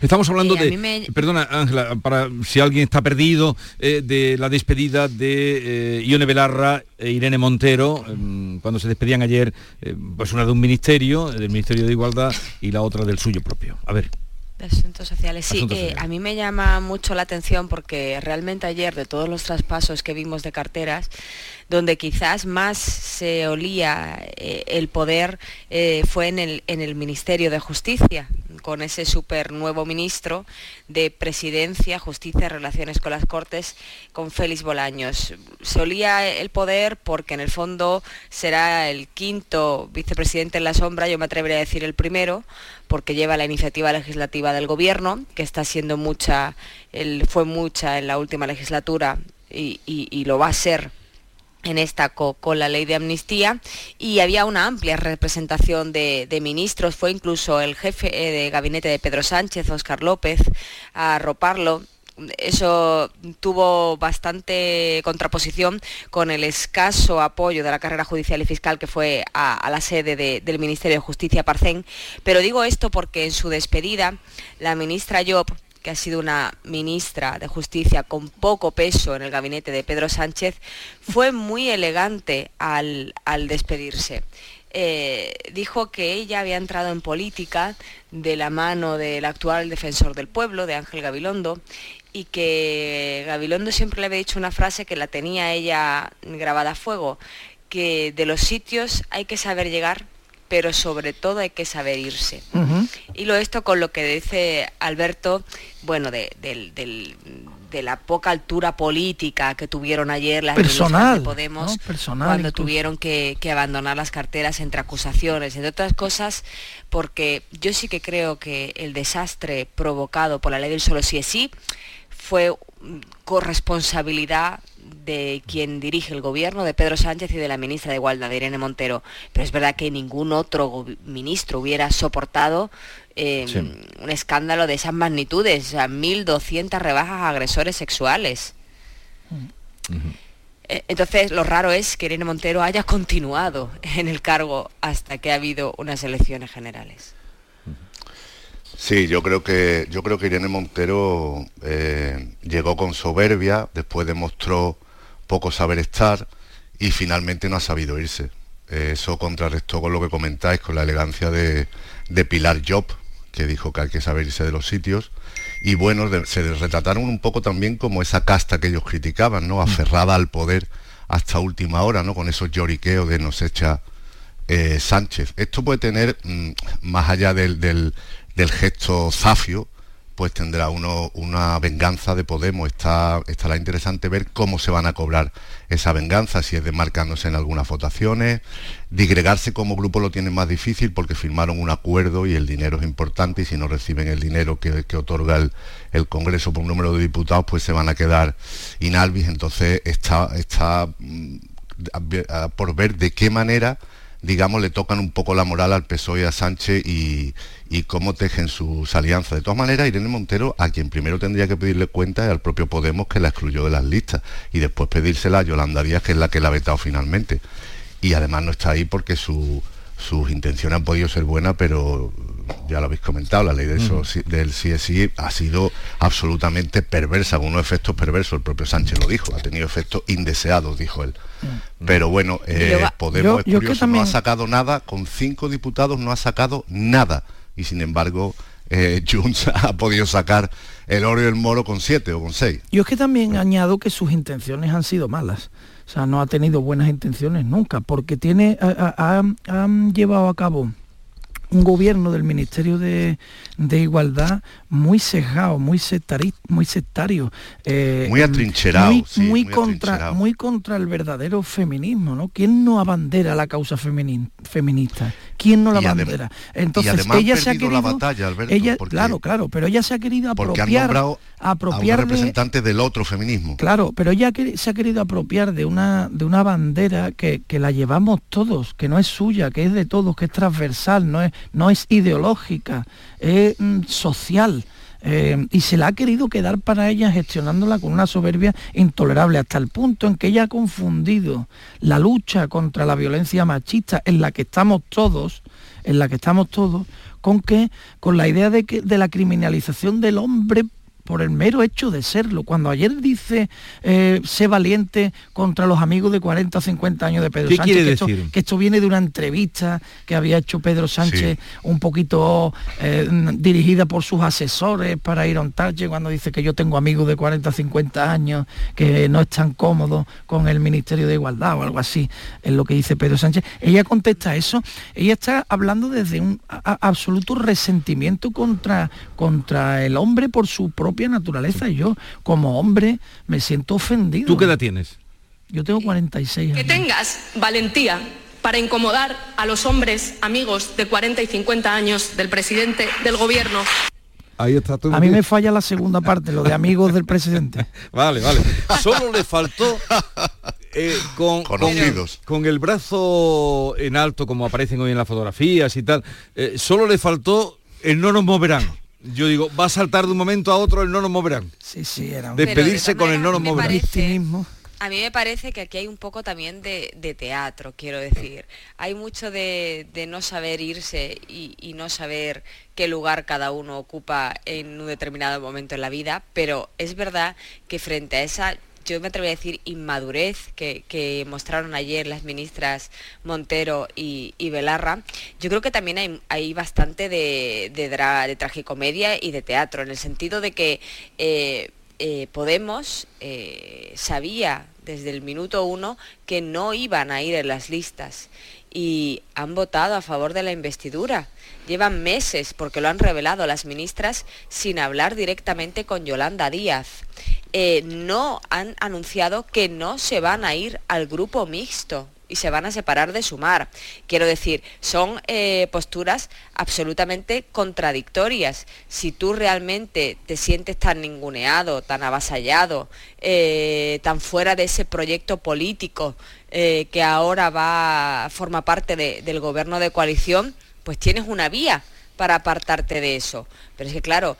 Estamos hablando de, perdona Ángela, para si alguien está perdido, eh, de la despedida de eh, Ione Belarra e Irene Montero, em, cuando se despedían ayer, eh, pues una de un ministerio, del Ministerio de Igualdad, y la otra del suyo propio. A ver. De asuntos sociales. Sí, a mí me llama mucho la atención porque realmente ayer de todos los traspasos que vimos de carteras, donde quizás más se olía eh, el poder eh, fue en el, el Ministerio de Justicia, con ese súper nuevo ministro de Presidencia, Justicia y Relaciones con las Cortes, con Félix Bolaños. Se olía el poder porque en el fondo será el quinto vicepresidente en la sombra, yo me atrevería a decir el primero, porque lleva la iniciativa legislativa del gobierno, que está siendo mucha, fue mucha en la última legislatura y lo va a ser en esta con la ley de amnistía y había una amplia representación de, ministros, fue incluso el jefe eh, de gabinete de Pedro Sánchez, Óscar López, a arroparlo. Eso tuvo bastante contraposición con el escaso apoyo de la carrera judicial y fiscal que fue a, la sede del Ministerio de Justicia Parcén. Pero digo esto porque en su despedida la ministra Job que ha sido una ministra de Justicia con poco peso en el gabinete de Pedro Sánchez, fue muy elegante al, despedirse. Eh, dijo que ella había entrado en política de la mano del actual defensor del pueblo, de Ángel Gabilondo, y que Gabilondo siempre le había dicho una frase que la tenía ella grabada a fuego, que de los sitios hay que saber llegar pero sobre todo hay que saber irse. Y lo esto con lo que dice Alberto, bueno, de, la poca altura política que tuvieron ayer las personal, de Podemos cuando tuvieron que, abandonar las carteras entre acusaciones, entre otras cosas, porque yo sí que creo que el desastre provocado por la ley del solo sí es sí fue corresponsabilidad de quien dirige el gobierno, de Pedro Sánchez y de la ministra de Igualdad, de Irene Montero. Pero es verdad que ningún otro ministro hubiera soportado em, un escándalo de esas magnitudes, o 1.200 rebajas a agresores sexuales. Eh, entonces, lo raro es que Irene Montero haya continuado en el cargo hasta que ha habido unas elecciones generales. Sí, yo creo que yo creo que Irene Montero eh, llegó con soberbia, después demostró poco saber estar y finalmente no ha sabido irse. Eh, eso contrarrestó con lo que comentáis, con la elegancia de, Pilar Job, que dijo que hay que saber irse de los sitios. Y bueno, se retrataron un poco también como esa casta que ellos criticaban, ¿no? Aferrada al poder hasta última hora, ¿no? Con esos lloriqueos de nos echa eh, Sánchez. Esto puede tener, mm, más allá del, del gesto zafio, pues tendrá uno una venganza de Podemos. Está, estará interesante ver cómo se van a cobrar esa venganza, si es demarcándose en algunas votaciones. Digregarse como grupo lo tienen más difícil porque firmaron un acuerdo y el dinero es importante y si no reciben el dinero que, otorga el, el, Congreso por un número de diputados, pues se van a quedar inalvis. Entonces está, está mm, por ver de qué manera digamos, le tocan un poco la moral al PSOE y a Sánchez y, cómo tejen sus alianzas. De todas maneras, Irene Montero, a quien primero tendría que pedirle cuenta es al propio Podemos que la excluyó de las listas y después pedírsela a Yolanda Díaz, que es la que la ha vetado finalmente. Y además no está ahí porque sus intenciones han podido ser buenas, pero ya lo habéis comentado, la ley del, del CSI ha sido absolutamente perversa, con unos efectos perversos, el propio Sánchez lo dijo, ha tenido efectos indeseados, dijo él. Pero bueno, eh, Podemos no ha sacado nada, con cinco diputados no ha sacado nada, y sin embargo eh, [LAUGHS] Junts ha podido sacar el oro y el moro con siete o con seis. Yo es que también añado que sus intenciones han sido malas. O sea, no ha tenido buenas intenciones nunca, porque tiene, han llevado a cabo un gobierno del Ministerio de, Igualdad muy sesgado, muy, muy sectario. Eh, muy atrincherado. Muy, contra, muy contra el verdadero feminismo, ¿no? ¿Quién no abandera la causa feminista? ¿Quién no la abandera? Entonces ella se ha querido... La batalla, Alberto, ella, claro, claro, pero ella se ha querido apropiar... apropiar representante del otro feminismo. Claro, pero ella se ha querido apropiar de una, de una bandera que, que la llevamos todos, que no es suya, que es de todos, que es transversal, no es, no es ideológica, es mm, social. Eh, y se la ha querido quedar para ella gestionándola con una soberbia intolerable, hasta el punto en que ella ha confundido la lucha contra la violencia machista en la que estamos todos, en la que estamos todos, con que con la idea de que de la criminalización del hombre por el mero hecho de serlo. Cuando ayer dice eh, sé valiente contra los amigos de 40 o 50 años de Pedro Sánchez, que esto, viene de una entrevista que había hecho Pedro Sánchez un poquito eh, dirigida por sus asesores para ir a un talle cuando dice que yo tengo amigos de 40 o 50 años que no están cómodos con el Ministerio de Igualdad o algo así, es lo que dice Pedro Sánchez. Ella contesta eso, ella está hablando desde un absoluto resentimiento contra, contra el hombre por su propio naturaleza y yo como hombre me siento ofendido. ¿Tú qué edad tienes? Yo tengo 46 años. Que tengas valentía para incomodar a los hombres amigos de 40 y 50 años del presidente del gobierno. Ahí está A mí me falla la segunda parte, lo de amigos del presidente. [LAUGHS] vale, vale. Solo le faltó [LAUGHS] eh, con, con, el brazo en alto, como aparecen hoy en las fotografías y tal, eh, solo le faltó el no nos moverán yo digo, va a saltar de un momento a otro el no nos moverán. Sí, sí, era Despedirse con el no nos moverán. A mí me parece que aquí hay un poco también de, teatro, quiero decir. Hay mucho de, no saber irse y, no saber qué lugar cada uno ocupa en un determinado momento en la vida, pero es verdad que frente a esa, yo me atrevo a decir, inmadurez que, mostraron ayer las ministras Montero y, Belarra, yo creo que también hay, bastante de, de, tragicomedia y de teatro, en el sentido de que... Eh, eh, Podemos eh, sabía desde el minuto uno que no iban a ir en las listas y han votado a favor de la investidura. Llevan meses, porque lo han revelado las ministras, sin hablar directamente con Yolanda Díaz. Eh, no han anunciado que no se van a ir al grupo mixto y se van a separar de Sumar. Quiero decir, son eh, posturas absolutamente contradictorias. Si tú realmente te sientes tan ninguneado, tan avasallado, eh, tan fuera de ese proyecto político eh, que ahora va forma parte del gobierno de coalición, pues tienes una vía para apartarte de eso. Pero es que claro,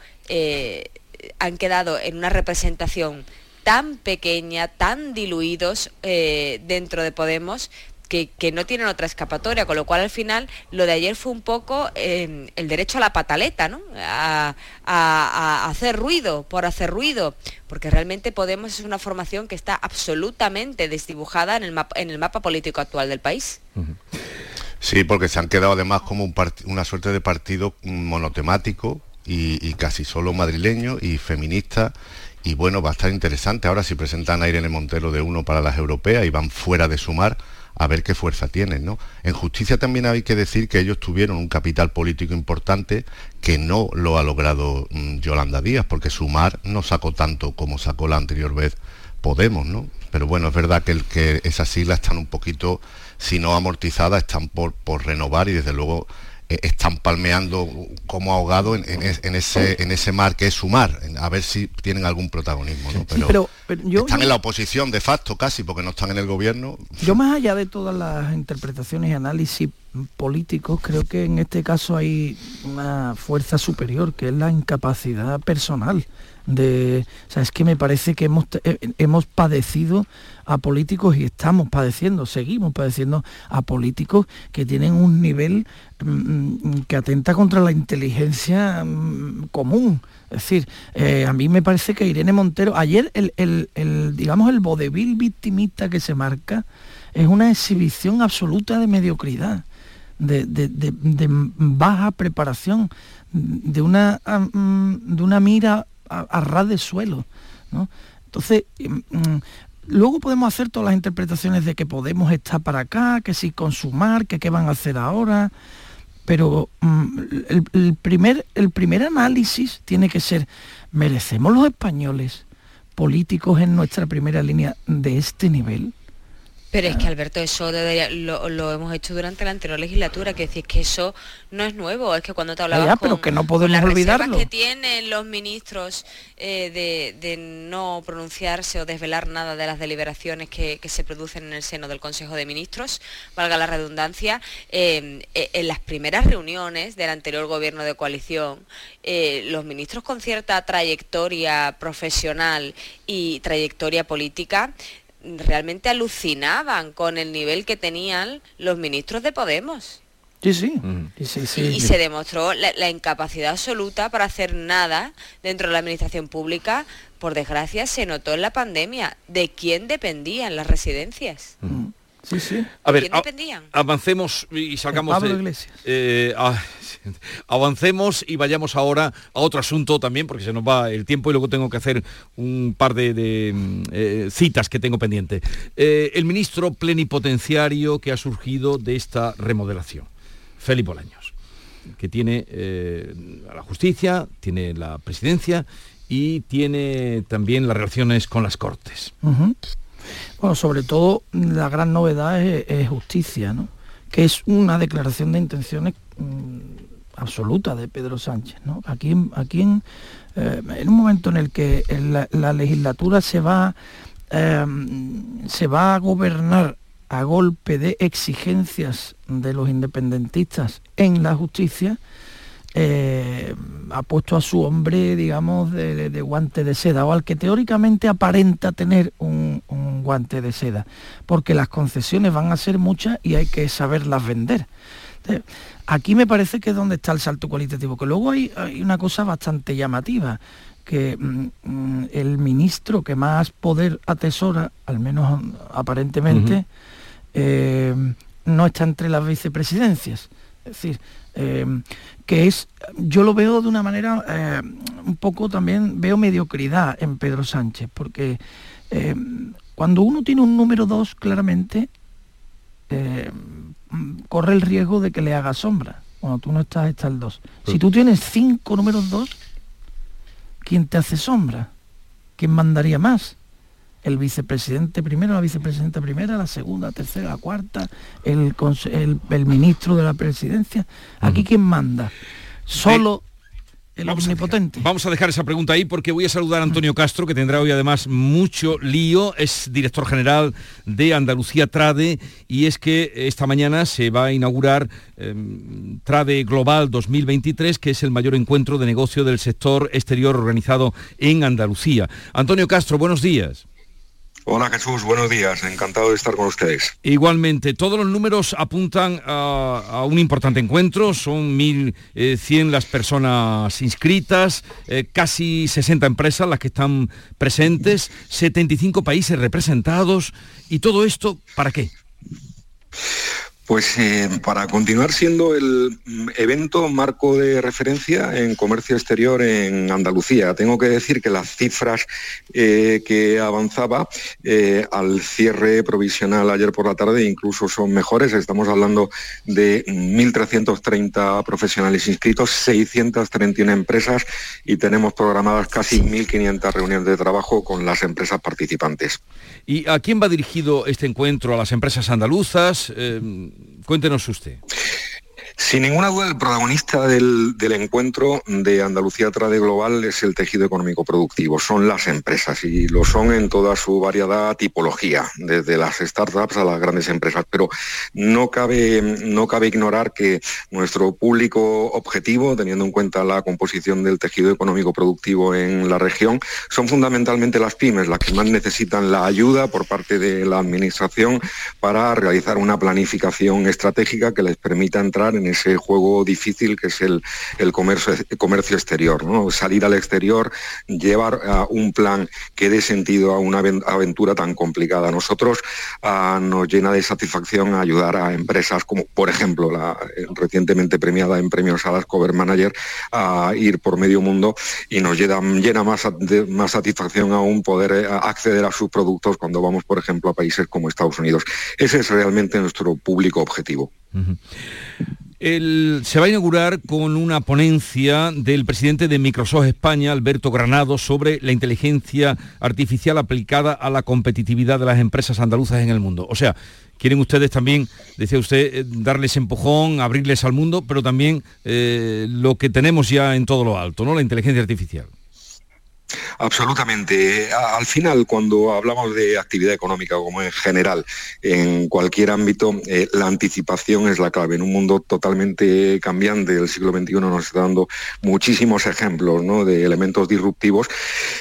han quedado en una representación tan pequeña, tan diluidos eh, dentro de Podemos, que, no tienen otra escapatoria, con lo cual al final lo de ayer fue un poco em, el derecho a la pataleta, ¿no? A, hacer ruido por hacer ruido, porque realmente Podemos es una formación que está absolutamente desdibujada en el, en el mapa político actual del país. Sí, porque se han quedado además como un una suerte de partido monotemático y, y casi solo madrileño y feminista y bueno, va a estar interesante ahora si presentan a Irene Montero de uno para las europeas y van fuera de sumar a ver qué fuerza tienen, ¿no? En justicia también hay que decir que ellos tuvieron un capital político importante que no lo ha logrado mm, Yolanda Díaz, porque sumar no sacó tanto como sacó la anterior vez Podemos, ¿no? Pero bueno, es verdad que, el, que esas siglas están un poquito, si no amortizadas, están por, por renovar y desde luego eh, están palmeando como ahogado en, ese, en ese mar que es su mar, a ver si tienen algún protagonismo. Pero, están en la oposición de facto casi, porque no están en el gobierno. Yo más allá de todas las interpretaciones y análisis políticos, creo que en este caso hay una fuerza superior, que es la incapacidad personal de, o es que me parece que hemos, eh, hemos padecido a políticos y estamos padeciendo, seguimos padeciendo a políticos que tienen un nivel mm, mm, que atenta contra la inteligencia mm, común. Es decir, eh, a mí me parece que Irene Montero, ayer el, el, digamos, el vodevil victimista que se marca es una exhibición absoluta de mediocridad. De, baja preparación, de una, de una mira a, ras de suelo. Entonces, mm, luego podemos hacer todas las interpretaciones de que Podemos estar para acá, que si consumar, que qué van a hacer ahora, pero mm, el, primer, el primer análisis tiene que ser, ¿merecemos los españoles políticos en nuestra primera línea de este nivel? Pero es que Alberto, eso lo, hemos hecho durante la anterior legislatura, que decir que eso no es nuevo, es que cuando te hablaba pero que no podemos olvidarlo. que tienen los ministros eh, de, no pronunciarse o desvelar nada de las deliberaciones que, se producen en el seno del Consejo de Ministros, valga la redundancia, eh, eh, en las primeras reuniones del anterior gobierno de coalición, los ministros con cierta trayectoria profesional y trayectoria política realmente alucinaban con el nivel que tenían los ministros de Podemos. Sí, sí. y, se demostró la, incapacidad absoluta para hacer nada dentro de la administración pública. Por desgracia, se notó en la pandemia. ¿De quién dependían las residencias? Sí, sí. A ver, avancemos y salgamos de... Eh, [LAUGHS] avancemos y vayamos ahora a otro asunto también, porque se nos va el tiempo y luego tengo que hacer un par de, mm, eh, citas que tengo pendiente. Eh, el ministro plenipotenciario que ha surgido de esta remodelación, Felipe Bolaños, que tiene la justicia, tiene la presidencia y tiene también las relaciones con las cortes. Bueno, sobre todo la gran novedad es, justicia, ¿no? que es una declaración de intenciones mm, absoluta de Pedro Sánchez. ¿no? Aquí, aquí en, eh, un momento en el que la, legislatura se va, em, se va a gobernar a golpe de exigencias de los independentistas en la justicia, eh, ha puesto a su hombre, digamos, de, guante de seda, o al que teóricamente aparenta tener un, guante de seda, porque las concesiones van a ser muchas y hay que saberlas vender. aquí me parece que es donde está el salto cualitativo, que luego hay, una cosa bastante llamativa, que mm, mm, el ministro que más poder atesora, al menos aparentemente, eh, no está entre las vicepresidencias. Es decir, eh, que es, yo lo veo de una manera eh, un poco también, veo mediocridad en Pedro Sánchez, porque eh, cuando uno tiene un número dos, claramente, corre el riesgo de que le haga sombra. Cuando tú no estás, está el dos. Si tú tienes cinco números dos, ¿quién te hace sombra? ¿Quién mandaría más? El vicepresidente primero, la vicepresidenta primera, la segunda, tercera, la cuarta, el, el, ministro de la presidencia. Aquí quién manda. Solo el vamos omnipotente. A vamos a dejar esa pregunta ahí porque voy a saludar a Antonio Castro, que tendrá hoy además mucho lío. Es director general de Andalucía Trade y es que esta mañana se va a inaugurar em, Trade Global 2023, que es el mayor encuentro de negocio del sector exterior organizado en Andalucía. Antonio Castro, buenos días. Hola Jesús, buenos días, encantado de estar con ustedes. Igualmente, todos los números apuntan a, un importante encuentro, son 1.100 las personas inscritas, eh, casi 60 empresas las que están presentes, 75 países representados, y todo esto, ¿para qué? Pues eh, para continuar siendo el mm, evento marco de referencia en comercio exterior en Andalucía, tengo que decir que las cifras eh, que avanzaba eh, al cierre provisional ayer por la tarde incluso son mejores. Estamos hablando de 1.330 profesionales inscritos, 631 empresas y tenemos programadas casi 1.500 reuniones de trabajo con las empresas participantes. ¿Y a quién va dirigido este encuentro? ¿A las empresas andaluzas? Cuéntenos usted. Sin ninguna duda, el protagonista del, encuentro de Andalucía Trade Global es el tejido económico productivo, son las empresas y lo son en toda su variedad tipología, desde las startups a las grandes empresas. Pero no cabe, no cabe ignorar que nuestro público objetivo, teniendo en cuenta la composición del tejido económico productivo en la región, son fundamentalmente las pymes, las que más necesitan la ayuda por parte de la Administración para realizar una planificación estratégica que les permita entrar en ese juego difícil que es el, comercio, exterior. Salir al exterior, llevar un plan que dé sentido a una aventura tan complicada. nosotros nos llena de satisfacción ayudar a empresas como, por ejemplo, la recientemente premiada en premios a las Cover Manager a ir por medio mundo y nos llena, llena más, más satisfacción aún poder eh, acceder a sus productos cuando vamos, por ejemplo, a países como Estados Unidos. Ese es realmente nuestro público objetivo se va a inaugurar con una ponencia del presidente de Microsoft España, Alberto Granado, sobre la inteligencia artificial aplicada a la competitividad de las empresas andaluzas en el mundo. O sea, quieren ustedes también, decía usted, eh, darles empujón, abrirles al mundo, pero también eh, lo que tenemos ya en todo lo alto, ¿no? La inteligencia artificial. Absolutamente. Al final, cuando hablamos de actividad económica, como en general, en cualquier ámbito, eh, la anticipación es la clave. En un mundo totalmente cambiante del siglo XXI nos está dando muchísimos ejemplos de elementos disruptivos.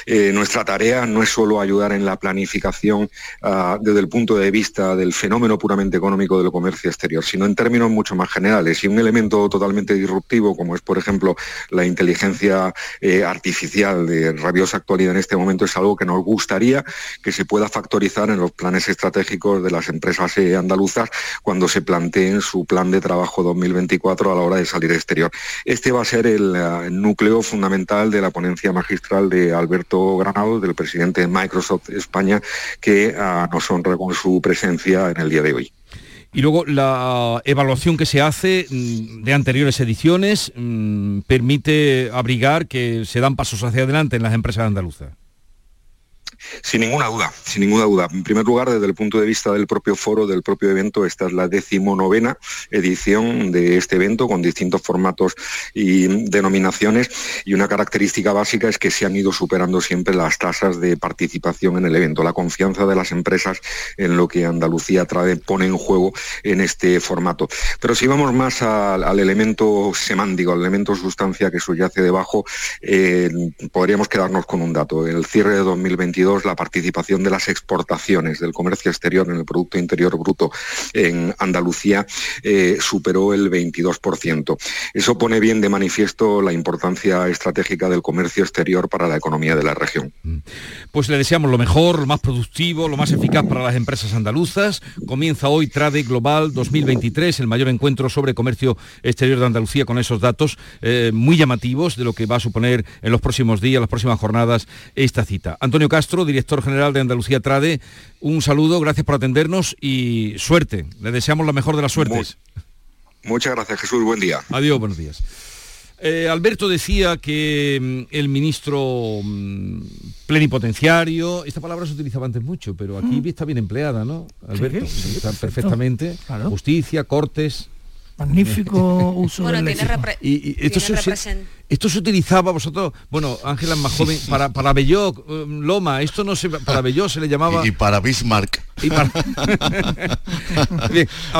Eh, nuestra tarea no es solo ayudar en la planificación ah, desde el punto de vista del fenómeno puramente económico del comercio exterior, sino en términos mucho más generales. Y un elemento totalmente disruptivo, como es, por ejemplo, la inteligencia eh, artificial de actualidad en este momento es algo que nos gustaría que se pueda factorizar en los planes estratégicos de las empresas eh, andaluzas cuando se planteen su plan de trabajo 2024 a la hora de salir exterior. Este va a ser el, eh, núcleo fundamental de la ponencia magistral de Alberto Granado, del presidente de Microsoft España, que ah, nos honra con su presencia en el día de hoy. Y luego la evaluación que se hace mm, de anteriores ediciones mm, permite abrigar que se dan pasos hacia adelante en las empresas andaluzas. Sin ninguna duda, sin ninguna duda. En primer lugar, desde el punto de vista del propio foro, del propio evento, esta es la decimonovena edición de este evento con distintos formatos y denominaciones y una característica básica es que se han ido superando siempre las tasas de participación en el evento, la confianza de las empresas en lo que Andalucía trae, pone en juego en este formato. Pero si vamos más al elemento semántico, al elemento sustancia que subyace debajo, eh, podríamos quedarnos con un dato. El cierre de 2022 la participación de las exportaciones del comercio exterior en el Producto Interior Bruto en Andalucía eh, superó el 22%. Eso pone bien de manifiesto la importancia estratégica del comercio exterior para la economía de la región. Mm. Pues le deseamos lo mejor, lo más productivo, lo más eficaz para las empresas andaluzas. Comienza hoy Trade Global 2023, el mayor encuentro sobre comercio exterior de Andalucía con esos datos eh, muy llamativos de lo que va a suponer en los próximos días, las próximas jornadas, esta cita. Antonio Castro, director general de Andalucía Trade. Un saludo, gracias por atendernos y suerte. Le deseamos la mejor de las suertes. muchas gracias, Jesús. Buen día. Adiós, buenos días. Eh, Alberto decía que mm, el ministro mm, plenipotenciario, esta palabra se utilizaba antes mucho, pero aquí mm. está bien empleada, ¿no? Alberto, está perfectamente. Justicia, cortes. Magnífico [LAUGHS] uso bueno, y, esto esto se utilizaba, vosotros, bueno, Ángela es más joven, para, para Belló, eh, Loma, esto no se, para Belló se le llamaba... Y, para Bismarck. Y para... [LAUGHS]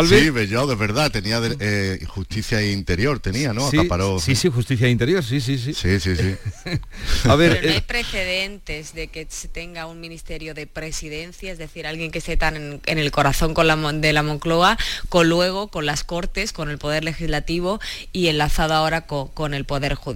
Sí, Belló, de verdad, tenía eh, justicia interior, tenía, ¿no? Sí, sí, sí, justicia interior, sí, sí, sí. Sí, sí, sí. [LAUGHS] A ver, Pero no hay eh, precedentes de que se tenga un ministerio de presidencia, es decir, alguien que esté tan en, el corazón con la, de la Moncloa, con luego con las Cortes, con el Poder Legislativo y enlazado ahora con, con el Poder Judicial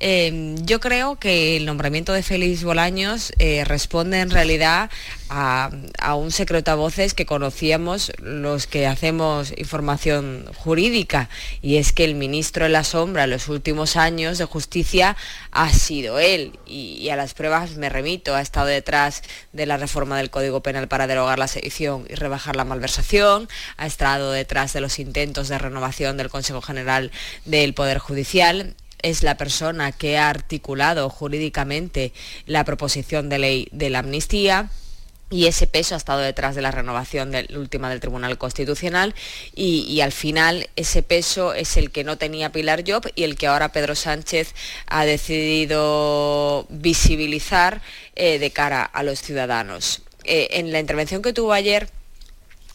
Em, yo creo que el nombramiento de Félix Bolaños eh, responde en realidad a, un secreto a voces que conocíamos los que hacemos información jurídica y es que el ministro en la sombra en los últimos años de justicia ha sido él y, a las pruebas me remito, ha estado detrás de la reforma del Código Penal para derogar la sedición y rebajar la malversación, ha estado detrás de los intentos de renovación del Consejo General del Poder Judicial es la persona que ha articulado jurídicamente la proposición de ley de la amnistía y ese peso ha estado detrás de la renovación última del Tribunal Constitucional y, al final ese peso es el que no tenía Pilar Job y el que ahora Pedro Sánchez ha decidido visibilizar eh, de cara a los ciudadanos. Eh, en la intervención que tuvo ayer,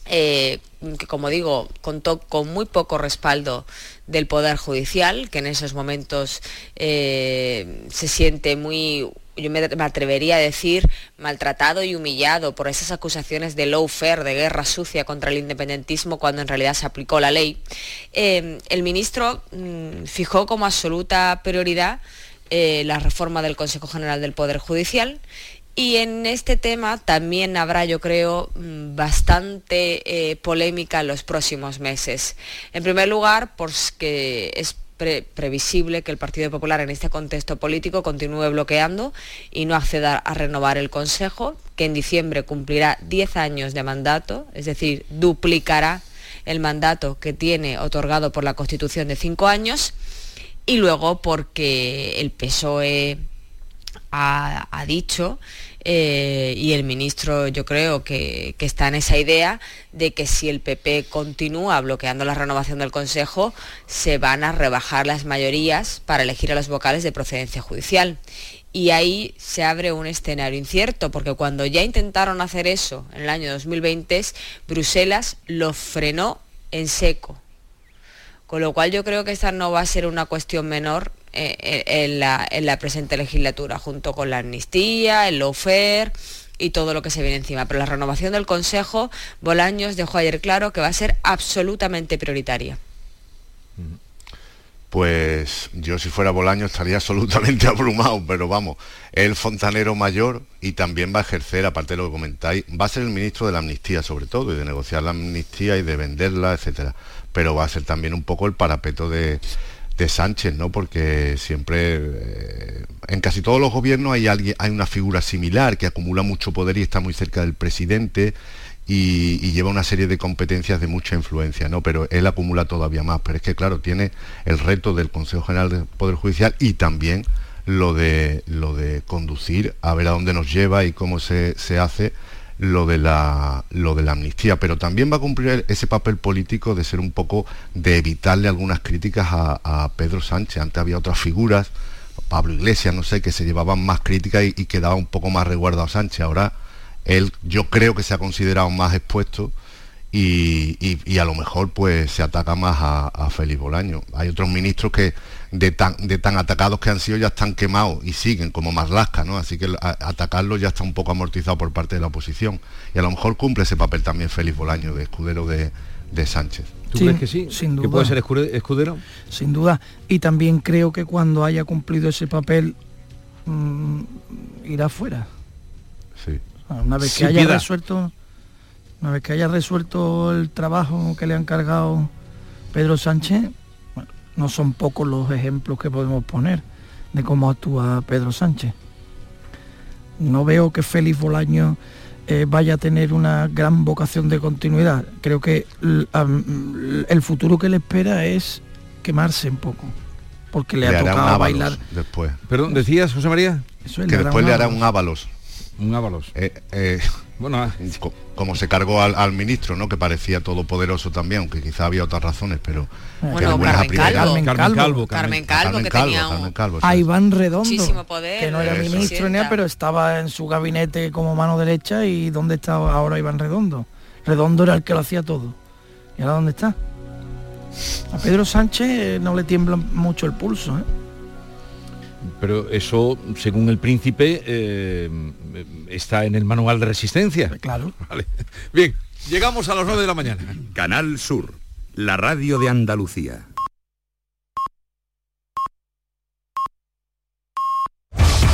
eh, que como digo, contó con muy poco respaldo del Poder Judicial, que en esos momentos eh, se siente muy, yo me, atrevería a decir, maltratado y humillado por esas acusaciones de lawfare, de guerra sucia contra el independentismo, cuando en realidad se aplicó la ley. Eh, el ministro mm, fijó como absoluta prioridad la reforma del Consejo General del Poder Judicial y en este tema también habrá, yo creo, mm, bastante eh, polémica en los próximos meses. En primer lugar, porque es previsible que el Partido Popular en este contexto político continúe bloqueando y no acceda a renovar el Consejo, que en diciembre cumplirá 10 años de mandato, es decir, duplicará el mandato que tiene otorgado por la Constitución de 5 años, y luego porque el PSOE ha, dicho eh, y el ministro yo creo que, está en esa idea de que si el PP continúa bloqueando la renovación del Consejo, se van a rebajar las mayorías para elegir a los vocales de procedencia judicial. Y ahí se abre un escenario incierto, porque cuando ya intentaron hacer eso en el año 2020, Bruselas lo frenó en seco. Con lo cual yo creo que esta no va a ser una cuestión menor eh, eh, en, la, presente legislatura, junto con la amnistía, el lawfare y todo lo que se viene encima. Pero la renovación del Consejo, Bolaños dejó ayer claro que va a ser absolutamente prioritaria. Pues yo si fuera Bolaños estaría absolutamente [LAUGHS] abrumado, pero vamos, el fontanero mayor y también va a ejercer, aparte de lo que comentáis, va a ser el ministro de la amnistía sobre todo, y de negociar la amnistía y de venderla, etcétera. Pero va a ser también un poco el parapeto de, de Sánchez, ¿no? Porque siempre eh, en casi todos los gobiernos hay alguien, hay una figura similar que acumula mucho poder y está muy cerca del presidente y, lleva una serie de competencias de mucha influencia, ¿no? Pero él acumula todavía más. Pero es que claro, tiene el reto del Consejo General del Poder Judicial y también lo de, lo de conducir, a ver a dónde nos lleva y cómo se, hace lo de, la, lo de la amnistía, pero también va a cumplir ese papel político de ser un poco, de evitarle algunas críticas a, Pedro Sánchez. Antes había otras figuras, Pablo Iglesias, no sé, que se llevaban más críticas y, quedaba un poco más resguardado Sánchez. Ahora él yo creo que se ha considerado más expuesto y, a lo mejor pues se ataca más a, a Félix Bolaño. Hay otros ministros que de tan, de tan atacados que han sido ya están quemados y siguen como Marlasca, ¿no? Así que atacarlo ya está un poco amortizado por parte de la oposición. Y a lo mejor cumple ese papel también Félix Bolaño, de escudero de, Sánchez. ¿Tú crees que sí? Sin duda. ¿Que puede ser escudero? Sin duda. Y también creo que cuando haya cumplido ese papel mm, irá fuera. Sí. Una vez que haya resuelto una vez que haya resuelto el trabajo que le han cargado Pedro Sánchez, no son pocos los ejemplos que podemos poner de cómo actúa Pedro Sánchez. No veo que Félix Bolaño eh, vaya a tener una gran vocación de continuidad. Creo que el futuro que le espera es quemarse un poco, porque le, ha tocado bailar. Después. Perdón, decías, José María. que después le hará un ábalos. Un ábalos. Eh, eh, bueno, ah. como se cargó al, ministro, ¿no? Que parecía todopoderoso también, aunque quizá había otras razones, pero bueno, Carmen, Calvo. Carmen, Calvo, Carmen Calvo, que tenía un... a Iván Redondo, que no era ministro ni pero estaba en su gabinete como mano derecha y ¿dónde está ahora Iván Redondo? Redondo era el que lo hacía todo. ¿Y ahora dónde está? A Pedro Sánchez no le tiembla mucho el pulso, ¿eh? Pero eso, según el príncipe, eh, está en el manual de resistencia. Claro. [LAUGHS] Bien, llegamos a las 9 de la mañana. Canal Sur, la radio de Andalucía.